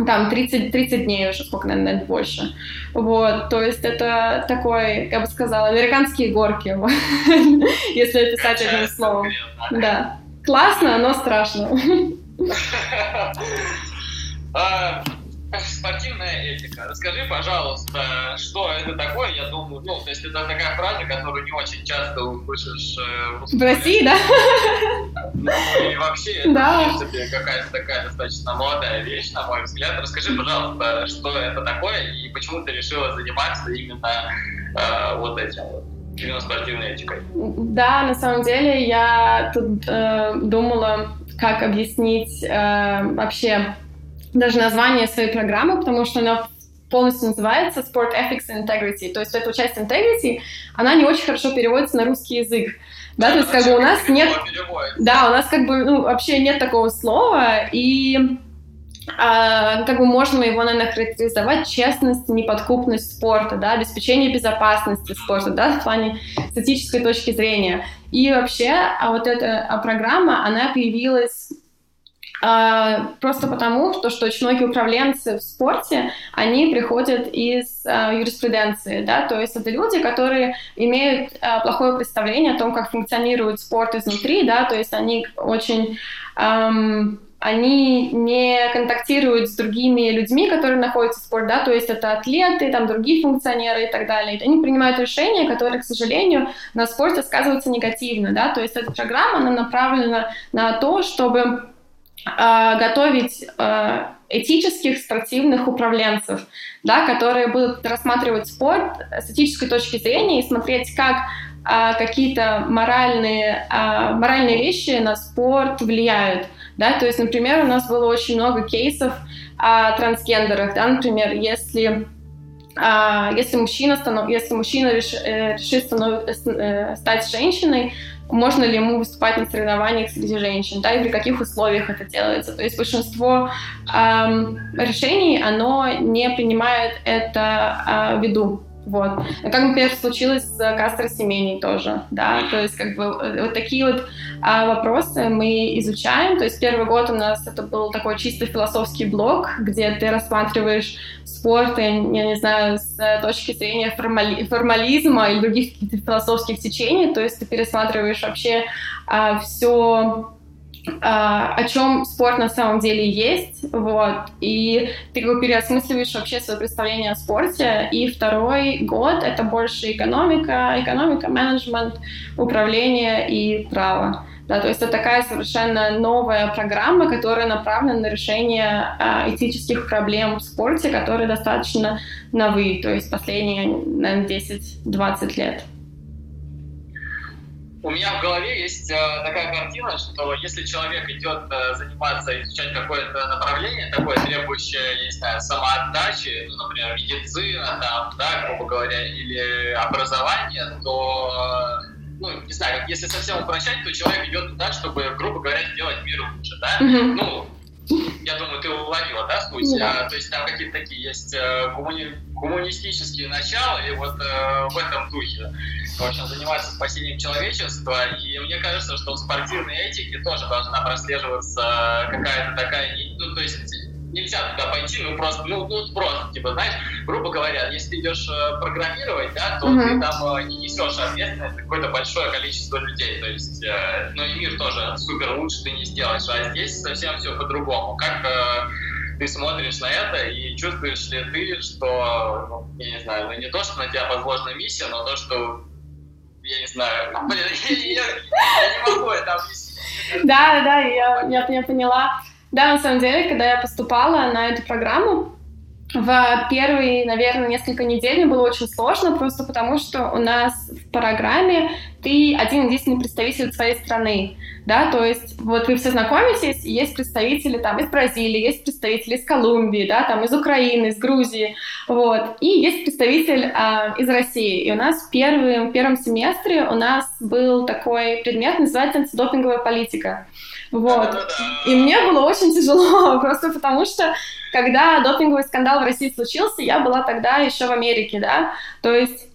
там 30, 30 дней уже, сколько, наверное, больше. Вот, то есть это такой, я бы сказала, американские горки, [laughs] если описать одним словом. Да. Классно, но страшно. [laughs] [laughs] Спортивная этика. Расскажи, пожалуйста, что это такое? Я думаю, ну, то есть это такая фраза, которую не очень часто услышишь э, в, в России, да? Ну, и вообще, это, да. в принципе, какая-то такая достаточно молодая вещь, на мой взгляд. Расскажи, пожалуйста, что это такое и почему ты решила заниматься именно э, вот этим вот? Именно спортивной этикой. Да, на самом деле я тут э, думала, как объяснить э, вообще даже название своей программы, потому что она полностью называется Sport Ethics and Integrity. То есть эта часть integrity, она не очень хорошо переводится на русский язык. Да, то есть как бы у нас нет... Да, у нас как бы ну, вообще нет такого слова, и а, как бы можно его, наверное, характеризовать честность, неподкупность спорта, да, обеспечение безопасности спорта, да, в плане с этической точки зрения. И вообще, а вот эта а, программа, она появилась просто потому, что, что очень многие управленцы в спорте, они приходят из а, юриспруденции, да, то есть это люди, которые имеют а, плохое представление о том, как функционирует спорт изнутри, да, то есть они очень... Ам, они не контактируют с другими людьми, которые находятся в спорте, да, то есть это атлеты, там другие функционеры и так далее. Они принимают решения, которые, к сожалению, на спорте сказываются негативно, да, то есть эта программа, она направлена на то, чтобы готовить э, этических спортивных управленцев, да, которые будут рассматривать спорт с этической точки зрения и смотреть, как э, какие-то моральные, э, моральные вещи на спорт влияют. Да? То есть, например, у нас было очень много кейсов о трансгендерах. Да? Например, если если мужчина, если мужчина реш... Э, решит. Э, стать женщиной, можно ли ему выступать на соревнованиях среди женщин, да, и при каких условиях это делается. То есть большинство эм, решений, оно не принимает это э, в виду. Вот. Как, например, случилось с Кастро Семеней тоже, да, то есть как бы э, вот такие вот а, вопросы мы изучаем, то есть первый год у нас это был такой чисто философский блок, где ты рассматриваешь спорт, я, не знаю, с точки зрения формали, формализма или других философских течений, то есть ты пересматриваешь вообще а, все а, о чем спорт на самом деле есть, вот, и ты как бы переосмысливаешь вообще свое представление о спорте, и второй год — это больше экономика, экономика, менеджмент, управление и право. Да, то есть это такая совершенно новая программа, которая направлена на решение э, этических проблем в спорте, которые достаточно новые, то есть последние, наверное, 10-20 лет у меня в голове есть э, такая картина, что если человек идет э, заниматься, изучать какое-то направление, такое требующее, я не знаю, самоотдачи, ну, например, медицина, там, да, грубо говоря, или образование, то, э, ну, не знаю, если совсем упрощать, то человек идет туда, чтобы, грубо говоря, сделать мир лучше, да? Mm-hmm. Ну, я думаю, ты уловила, да, суть? Да. А, то есть там какие-то такие есть э, коммуни... коммунистические начала, и вот э, в этом духе, в общем, заниматься спасением человечества. И мне кажется, что в спортивной этике тоже должна прослеживаться какая-то такая, ну, то есть нельзя туда пойти, ну просто, ну, ну просто, типа, знаешь, грубо говоря, если ты идешь э, программировать, да, то mm-hmm. ты там э, не несешь ответственность за какое-то большое количество людей, то есть, э, ну и мир тоже супер лучше ты не сделаешь, а здесь совсем все по-другому. Как ты смотришь на это и чувствуешь ли ты, что, ну, я не знаю, ну не то, что на тебя возложена миссия, но то, что, я не знаю, [laughs] блин, я, не могу это объяснить. Да, да, я, я, я поняла. Да, на самом деле, когда я поступала на эту программу, в первые, наверное, несколько недель было очень сложно, просто потому что у нас в программе ты один единственный представитель своей страны, да, то есть вот вы все знакомитесь, есть представители там из Бразилии, есть представители из Колумбии, да, там из Украины, из Грузии, вот, и есть представитель э, из России. И у нас в первом, в первом семестре у нас был такой предмет, называется антидопинговая политика. Вот. И мне было очень тяжело, [laughs] просто потому что, когда допинговый скандал в России случился, я была тогда еще в Америке, да, то есть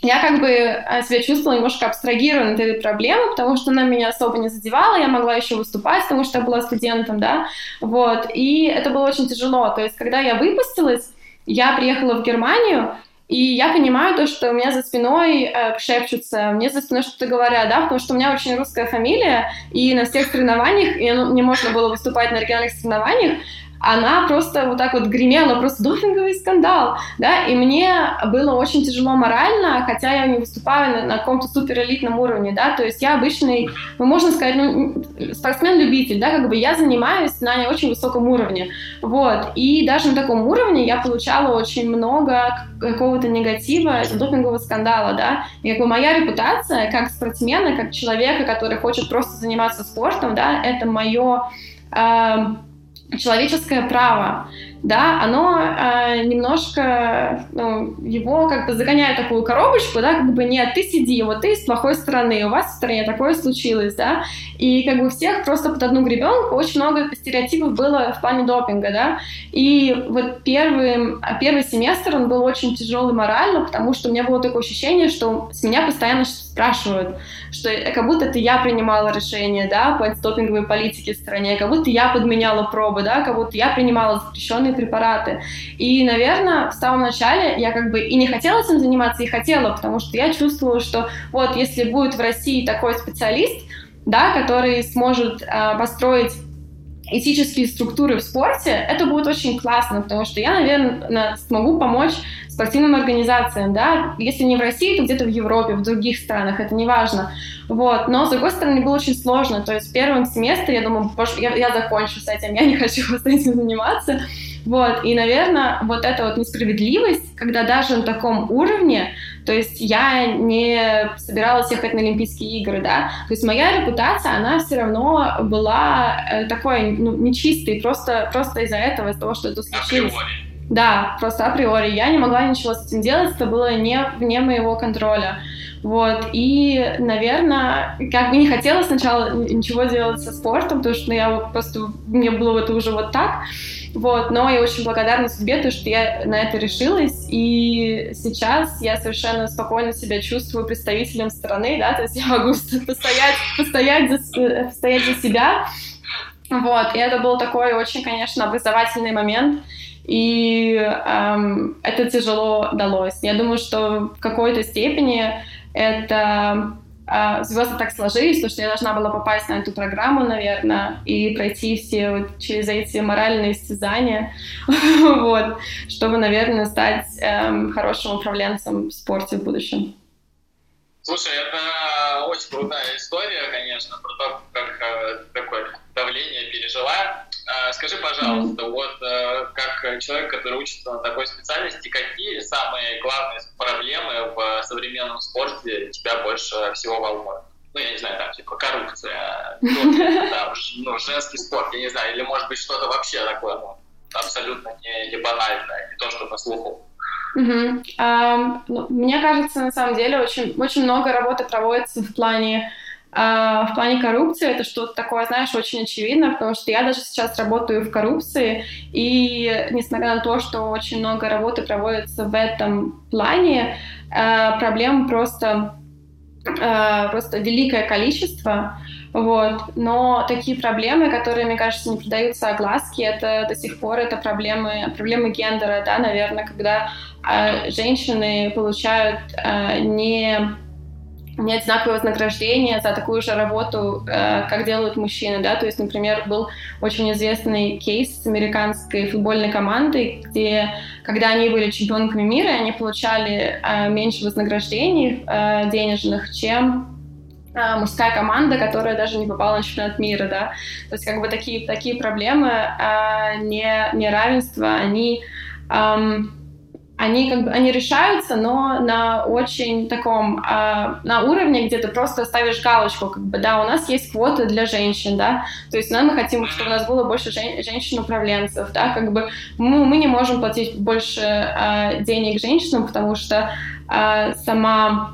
я как бы э, себя чувствовала немножко абстрагированной от этой проблемы, потому что она меня особо не задевала, я могла еще выступать, потому что я была студентом, да, вот, и это было очень тяжело, то есть когда я выпустилась, я приехала в Германию, и я понимаю то, что у меня за спиной э, шепчутся, мне за спиной что-то говорят, да, потому что у меня очень русская фамилия, и на всех соревнованиях, и ну, не можно было выступать на региональных соревнованиях, она просто вот так вот гремела, просто допинговый скандал, да, и мне было очень тяжело морально, хотя я не выступаю на, на каком-то суперэлитном уровне, да, то есть я обычный, ну, можно сказать, ну, спортсмен-любитель, да, как бы я занимаюсь на очень высоком уровне, вот, и даже на таком уровне я получала очень много какого-то негатива допингового скандала, да, и как бы моя репутация как спортсмена, как человека, который хочет просто заниматься спортом, да, это мое э, человеческое право. Да, оно э, немножко, ну, его как бы загоняет такую коробочку, да, как бы нет, ты сиди, вот ты из плохой страны, у вас в стране такое случилось, да, и как бы всех просто под одну гребенку очень много стереотипов было в плане допинга, да, и вот первый, первый семестр, он был очень тяжелый морально, потому что у меня было такое ощущение, что с меня постоянно спрашивают, что как будто это я принимала решение, да, по антидопинговой политике в стране, как будто я подменяла пробы, да, как будто я принимала запрещенные препараты. И, наверное, в самом начале я как бы и не хотела этим заниматься, и хотела, потому что я чувствовала, что вот если будет в России такой специалист, да, который сможет э, построить этические структуры в спорте, это будет очень классно, потому что я, наверное, смогу помочь спортивным организациям, да, если не в России, то где-то в Европе, в других странах, это не важно. Вот, но, с другой стороны, было очень сложно, то есть в первом семестре я думаю, я, я закончу с этим, я не хочу [laughs] с этим заниматься, вот, и, наверное, вот эта вот несправедливость, когда даже на таком уровне, то есть я не собиралась ехать на Олимпийские игры, да, то есть моя репутация, она все равно была э, такой, ну, нечистой, просто, просто из-за этого, из-за того, что это случилось. Да, просто априори. Я не могла ничего с этим делать, это было не вне моего контроля. Вот, и, наверное, как бы не хотела сначала ничего делать со спортом, потому что ну, я просто, мне было это уже вот так, вот, но я очень благодарна судьбе, то, что я на это решилась, и сейчас я совершенно спокойно себя чувствую представителем страны, да, то есть я могу постоять, постоять, за, постоять за себя, вот, и это был такой очень, конечно, образовательный момент, и эм, это тяжело далось. Я думаю, что в какой-то степени это звезды так сложились, то, что я должна была попасть на эту программу, наверное, и пройти все вот через эти моральные истязания, [laughs] вот, чтобы, наверное, стать эм, хорошим управленцем в спорте в будущем. Слушай, это очень крутая история, конечно, про то, как э, такое давление пережила. А, скажи, пожалуйста, вот э, как человек, который учится на такой специальности, какие самые главные проблемы в современном спорте тебя больше всего волнуют? Ну, я не знаю, там, типа, коррупция, [laughs] там, ну, женский спорт, я не знаю, или, может быть, что-то вообще такое, ну, абсолютно не, не банальное, не то, что на слуху. Uh-huh. Um, ну, мне кажется, на самом деле, очень, очень много работы проводится в плане а, в плане коррупции это что-то такое, знаешь, очень очевидно, потому что я даже сейчас работаю в коррупции, и несмотря на то, что очень много работы проводится в этом плане, а, проблем просто, а, просто великое количество. Вот. Но такие проблемы, которые, мне кажется, не придаются огласке, это до сих пор это проблемы, проблемы гендера, да, наверное, когда женщины получают не не одинаковое вознаграждение за такую же работу, э, как делают мужчины, да, то есть, например, был очень известный кейс с американской футбольной командой, где, когда они были чемпионками мира, они получали э, меньше вознаграждений э, денежных, чем мужская команда, которая даже не попала на чемпионат мира, да, то есть как бы такие, такие проблемы не, неравенства, они эм, они как бы они решаются, но на очень таком э, на уровне, где ты просто ставишь галочку, как бы да, у нас есть квоты для женщин, да, то есть да, мы хотим, чтобы у нас было больше жен- женщин-управленцев, да, как бы мы, мы не можем платить больше э, денег женщинам, потому что э, сама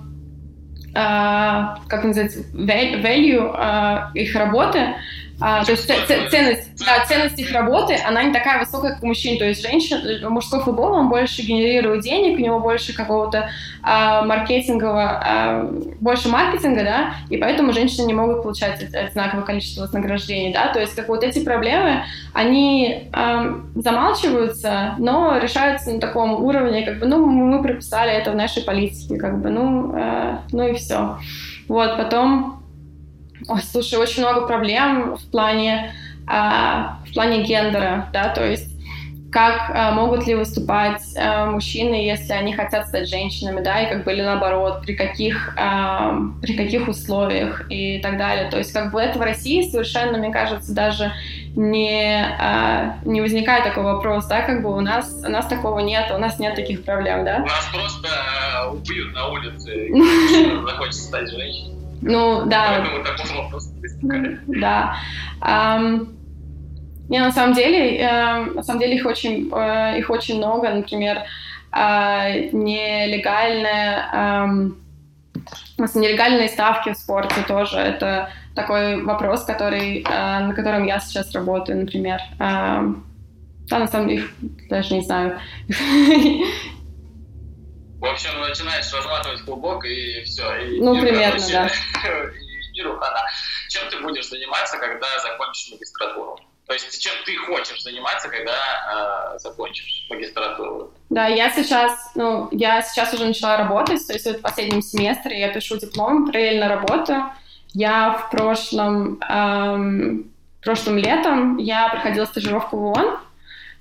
э, как называется value э, их работы а, то есть ценность, да, ценность их работы, она не такая высокая, как у мужчин. То есть женщин, мужской футбол, он больше генерирует денег, у него больше какого-то а, маркетингового, а, больше маркетинга, да, и поэтому женщины не могут получать одинаковое количество вознаграждений, да. То есть как вот эти проблемы, они а, замалчиваются, но решаются на таком уровне, как бы, ну, мы прописали это в нашей политике, как бы, ну, а, ну и все. Вот, потом Ой, слушай, очень много проблем в плане, а, в плане гендера, да, то есть как а, могут ли выступать а, мужчины, если они хотят стать женщинами, да, и как бы или наоборот, при каких, а, при каких условиях и так далее. То есть как бы это в России совершенно, мне кажется, даже не, а, не возникает такой вопрос, да, как бы у нас, у нас такого нет, у нас нет таких проблем, да? У нас просто а, убьют на улице, [laughs] если захочется стать женщиной. Ну, да. Поэтому такой вопрос Да. Не, на самом деле, э, на самом деле их очень, э, их очень много. Например, э, нелегальная, э, нелегальные ставки в спорте тоже. Это такой вопрос, который, э, на котором я сейчас работаю, например. Э, да, на самом деле, их даже не знаю. [laughs] В общем, начинаешь разматывать клубок и все. И ну, примерно, да. [laughs] И миру хана. Чем ты будешь заниматься, когда закончишь магистратуру? То есть чем ты хочешь заниматься, когда э, закончишь магистратуру? Да, я сейчас, ну, я сейчас уже начала работать, то есть в последнем семестре я пишу диплом, параллельно работаю. Я в прошлом, эм, прошлым летом я проходила стажировку в ООН,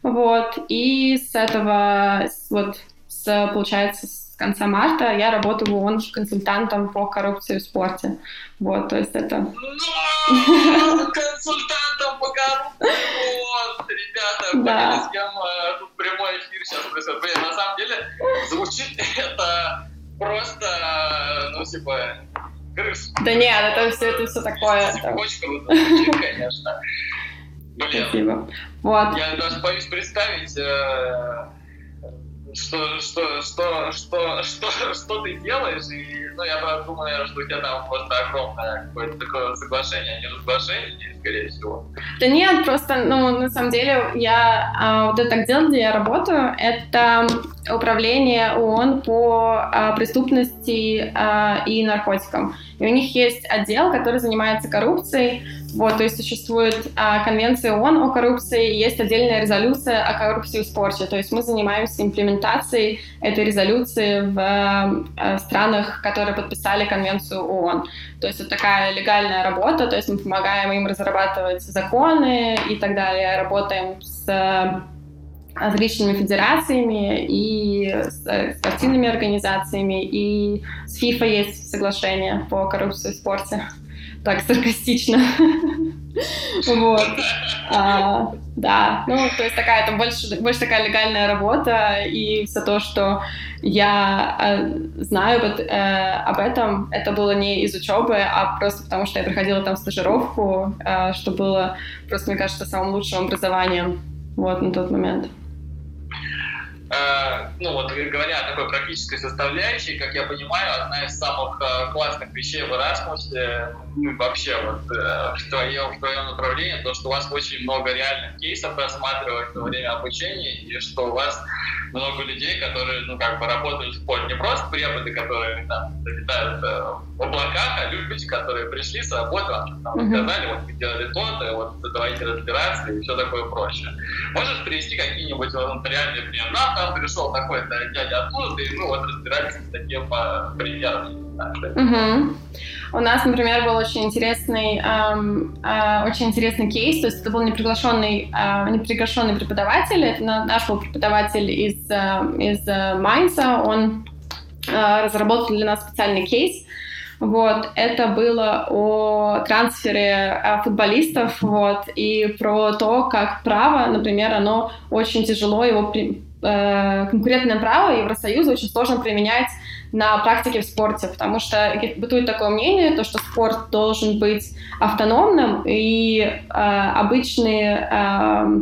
вот, и с этого, вот, с, получается, с конца марта я работаю в ООН консультантом по коррупции в спорте. Вот, то есть это... Консультантом по коррупции, вот, ребята, да. с кем э, тут прямой эфир сейчас происходит. Блин, на самом деле звучит [laughs] это просто, ну, типа, крыш. Да нет, это все, это все такое. Очень круто звучит, конечно. Блин. Спасибо. Вот. Я даже боюсь представить, э, что, что, что, что, что, что ты делаешь, и, ну, я думаю, наверное, что у тебя там просто огромное какое-то такое соглашение, не разглашение, скорее всего. Да нет, просто, ну, на самом деле, я, а, вот это отдел, где я работаю, это управление ООН по а, преступности а, и наркотикам. И у них есть отдел, который занимается коррупцией, вот, то есть существует а, конвенция ООН о коррупции, есть отдельная резолюция о коррупции в спорте. То есть мы занимаемся имплементацией этой резолюции в а, странах, которые подписали конвенцию ООН. То есть это такая легальная работа, то есть мы помогаем им разрабатывать законы и так далее, работаем с различными федерациями и с спортивными организациями, и с ФИФА есть соглашение по коррупции в спорте так саркастично. [laughs] Вот. А, да, ну, то есть такая, там больше, больше такая легальная работа, и все то, что я э, знаю э, об этом, это было не из учебы, а просто потому, что я проходила там стажировку, э, что было просто, мне кажется, самым лучшим образованием вот на тот момент. Э, ну вот говоря о такой практической составляющей, как я понимаю, одна из самых э, классных вещей в Erasmus, ну, вообще вот э, в твоем, в твоем направлении, то, что у вас очень много реальных кейсов рассматривают во время обучения, и что у вас много людей, которые, ну, как бы работают в поле. Не просто преподы, которые там летают в облаках, а люди, которые пришли с работы, вам там, mm-hmm. сказали, вот мы делали то-то, вот давайте разбираться и все такое прочее. Можешь привести какие-нибудь вот, реальные примеры? Нам там пришел такой-то дядя оттуда, и мы вот разбирались с таким примером. Угу. У нас, например, был очень интересный, эм, э, очень интересный кейс. То есть это был неприглашенный, э, неприглашенный преподаватель. Это наш был преподаватель из, э, из э, Майнца. Он э, разработал для нас специальный кейс. Вот, это было о трансфере э, футболистов, вот, и про то, как право, например, оно очень тяжело его Э, конкурентное право Евросоюза очень сложно применять на практике в спорте, потому что бытует такое мнение, то, что спорт должен быть автономным, и э, обычные э,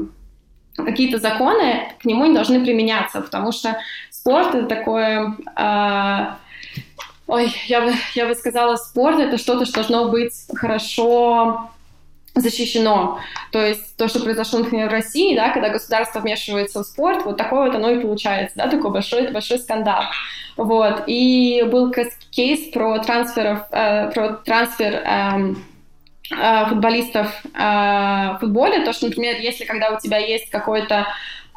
какие-то законы к нему не должны применяться, потому что спорт это такое... Э, ой, я бы, я бы сказала, спорт это что-то, что должно быть хорошо защищено. То есть то, что произошло, например, в России, да, когда государство вмешивается в спорт, вот такое вот оно и получается, да, такой большой, большой скандал. Вот. И был кейс про трансферов, э, про трансфер э, э, футболистов э, в футболе, то, что, например, если когда у тебя есть какой-то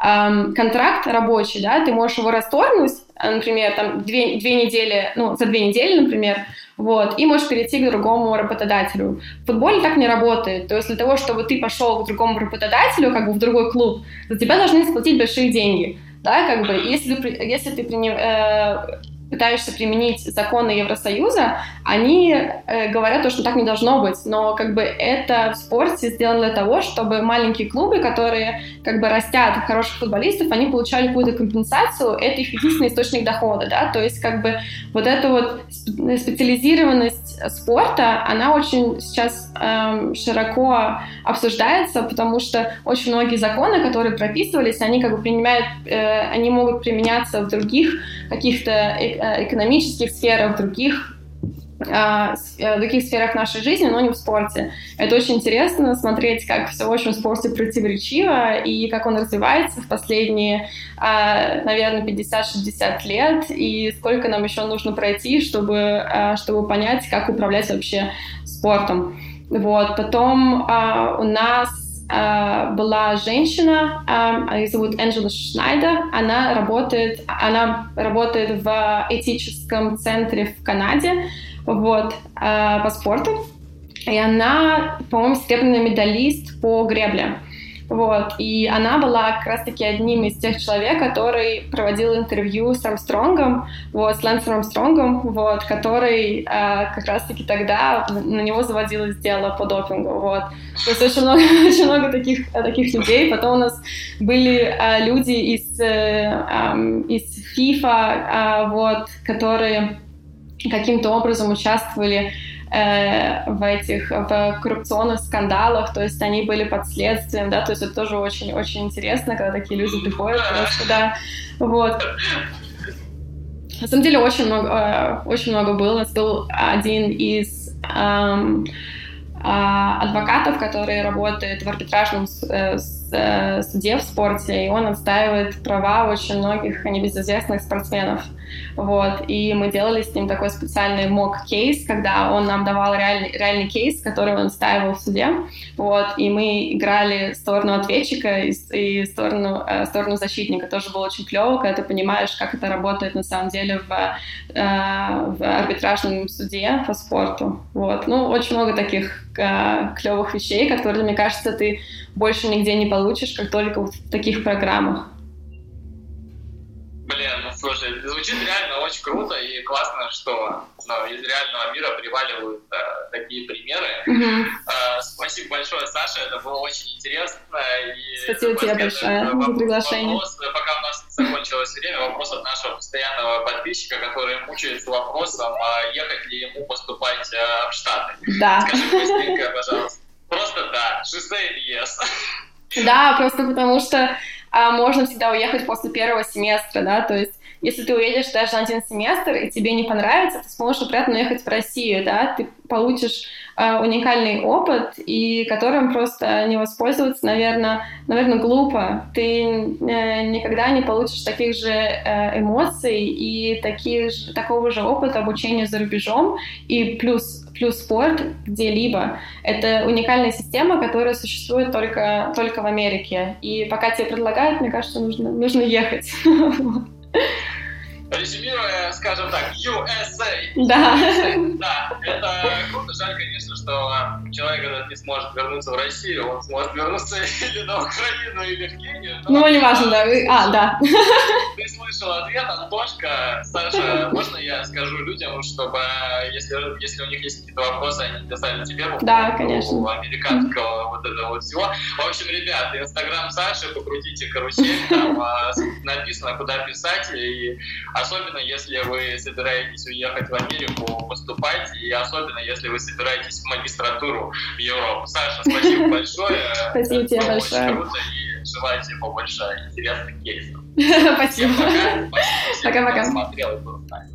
эм, контракт рабочий, да, ты можешь его расторгнуть, например, там две, две недели, ну, за две недели, например, вот, и можешь перейти к другому работодателю. В футболе так не работает. То есть для того, чтобы ты пошел к другому работодателю, как бы в другой клуб, за тебя должны сплатить большие деньги. Да, как бы, если если ты приним, э, пытаешься применить законы Евросоюза, они э, говорят то, что так не должно быть. Но как бы это в спорте сделано для того, чтобы маленькие клубы, которые как бы растят хороших футболистов, они получали какую-то компенсацию, это их единственный источник дохода, да, то есть как бы вот эта вот специализированность спорта, она очень сейчас эм, широко обсуждается, потому что очень многие законы, которые прописывались, они как бы принимают, э, они могут применяться в других каких-то э, экономических сферах, в других а, э, в других сферах нашей жизни, но не в спорте. Это очень интересно смотреть, как все очень в спорте противоречиво и как он развивается в последние, наверное, 50-60 лет, и сколько нам еще нужно пройти, чтобы, чтобы понять, как управлять вообще спортом. Вот. Потом у нас была женщина, ее зовут Энджела Шнайдер, она работает, она работает в этическом центре в Канаде, вот, э, по спорту. И она, по-моему, серебряный медалист по гребле. Вот. И она была как раз-таки одним из тех человек, который проводил интервью с Армстронгом, вот, с Лэнсом Армстронгом, вот, который э, как раз-таки тогда на него заводилось дело по допингу. Вот. То есть очень много, [laughs] очень много таких, таких людей. Потом у нас были э, люди из, э, э, из FIFA, э, вот, которые каким-то образом участвовали э, в этих в коррупционных скандалах, то есть они были под следствием, да, то есть это тоже очень-очень интересно, когда такие люди приходят просто, да, вот. На самом деле очень много, э, очень много было. У нас был один из эм, а, адвокатов, который работает в арбитражном э, э, суде в спорте, и он отстаивает права очень многих небезызвестных спортсменов. Вот. И мы делали с ним такой специальный мок-кейс, когда он нам давал реальный, реальный кейс, который он отстаивал в суде. Вот. И мы играли сторону ответчика и, и сторону, э, сторону защитника. Тоже было очень клево, когда ты понимаешь, как это работает на самом деле в, э, в арбитражном суде по спорту. Вот. Ну, очень много таких э, клевых вещей, которые, мне кажется, ты больше нигде не получишь, как только в таких программах. Блин, ну слушай, звучит реально очень круто и классно, что ну, из реального мира приваливают а, такие примеры. Mm-hmm. А, спасибо большое, Саша, это было очень интересно. И спасибо тебе большое за приглашение. Вопрос, пока у нас не закончилось время, вопрос от нашего постоянного подписчика, который мучается вопросом, а ехать ли ему поступать а, в Штаты. Да. Скажи быстренько, пожалуйста. Просто да, или yes. Да, просто потому что а, можно всегда уехать после первого семестра, да, то есть если ты уедешь даже один семестр и тебе не понравится, ты сможешь обратно уехать в Россию, да, ты получишь э, уникальный опыт, и которым просто не воспользоваться, наверное, наверное, глупо. Ты э, никогда не получишь таких же э, эмоций и таких же, такого же опыта обучения за рубежом, и плюс плюс спорт где-либо. Это уникальная система, которая существует только, только в Америке. И пока тебе предлагают, мне кажется, нужно, нужно ехать. [laughs] Резюмируя, скажем так, USA. Да. Да, это круто. Жаль, конечно, что человек этот не сможет вернуться в Россию. Он сможет вернуться [laughs] или на Украину, или в Кению. Ну, не важно, да. А, да. [laughs] Ты слышал ответ, Антошка. Саша, можно я скажу людям, чтобы, если, если у них есть какие-то вопросы, они писали тебе по да, конечно. американского вот этого вот всего. В общем, ребят, Инстаграм Саши, покрутите карусель, там а, [laughs] написано, куда писать, и Особенно, если вы собираетесь уехать в Америку, поступать, и особенно, если вы собираетесь в магистратуру в Европу. Саша, спасибо большое. [laughs] Спасибо тебе большое. Очень круто, и желаю тебе побольше интересных кейсов. [laughs] Спасибо. Пока-пока. Смотрел и был с нами.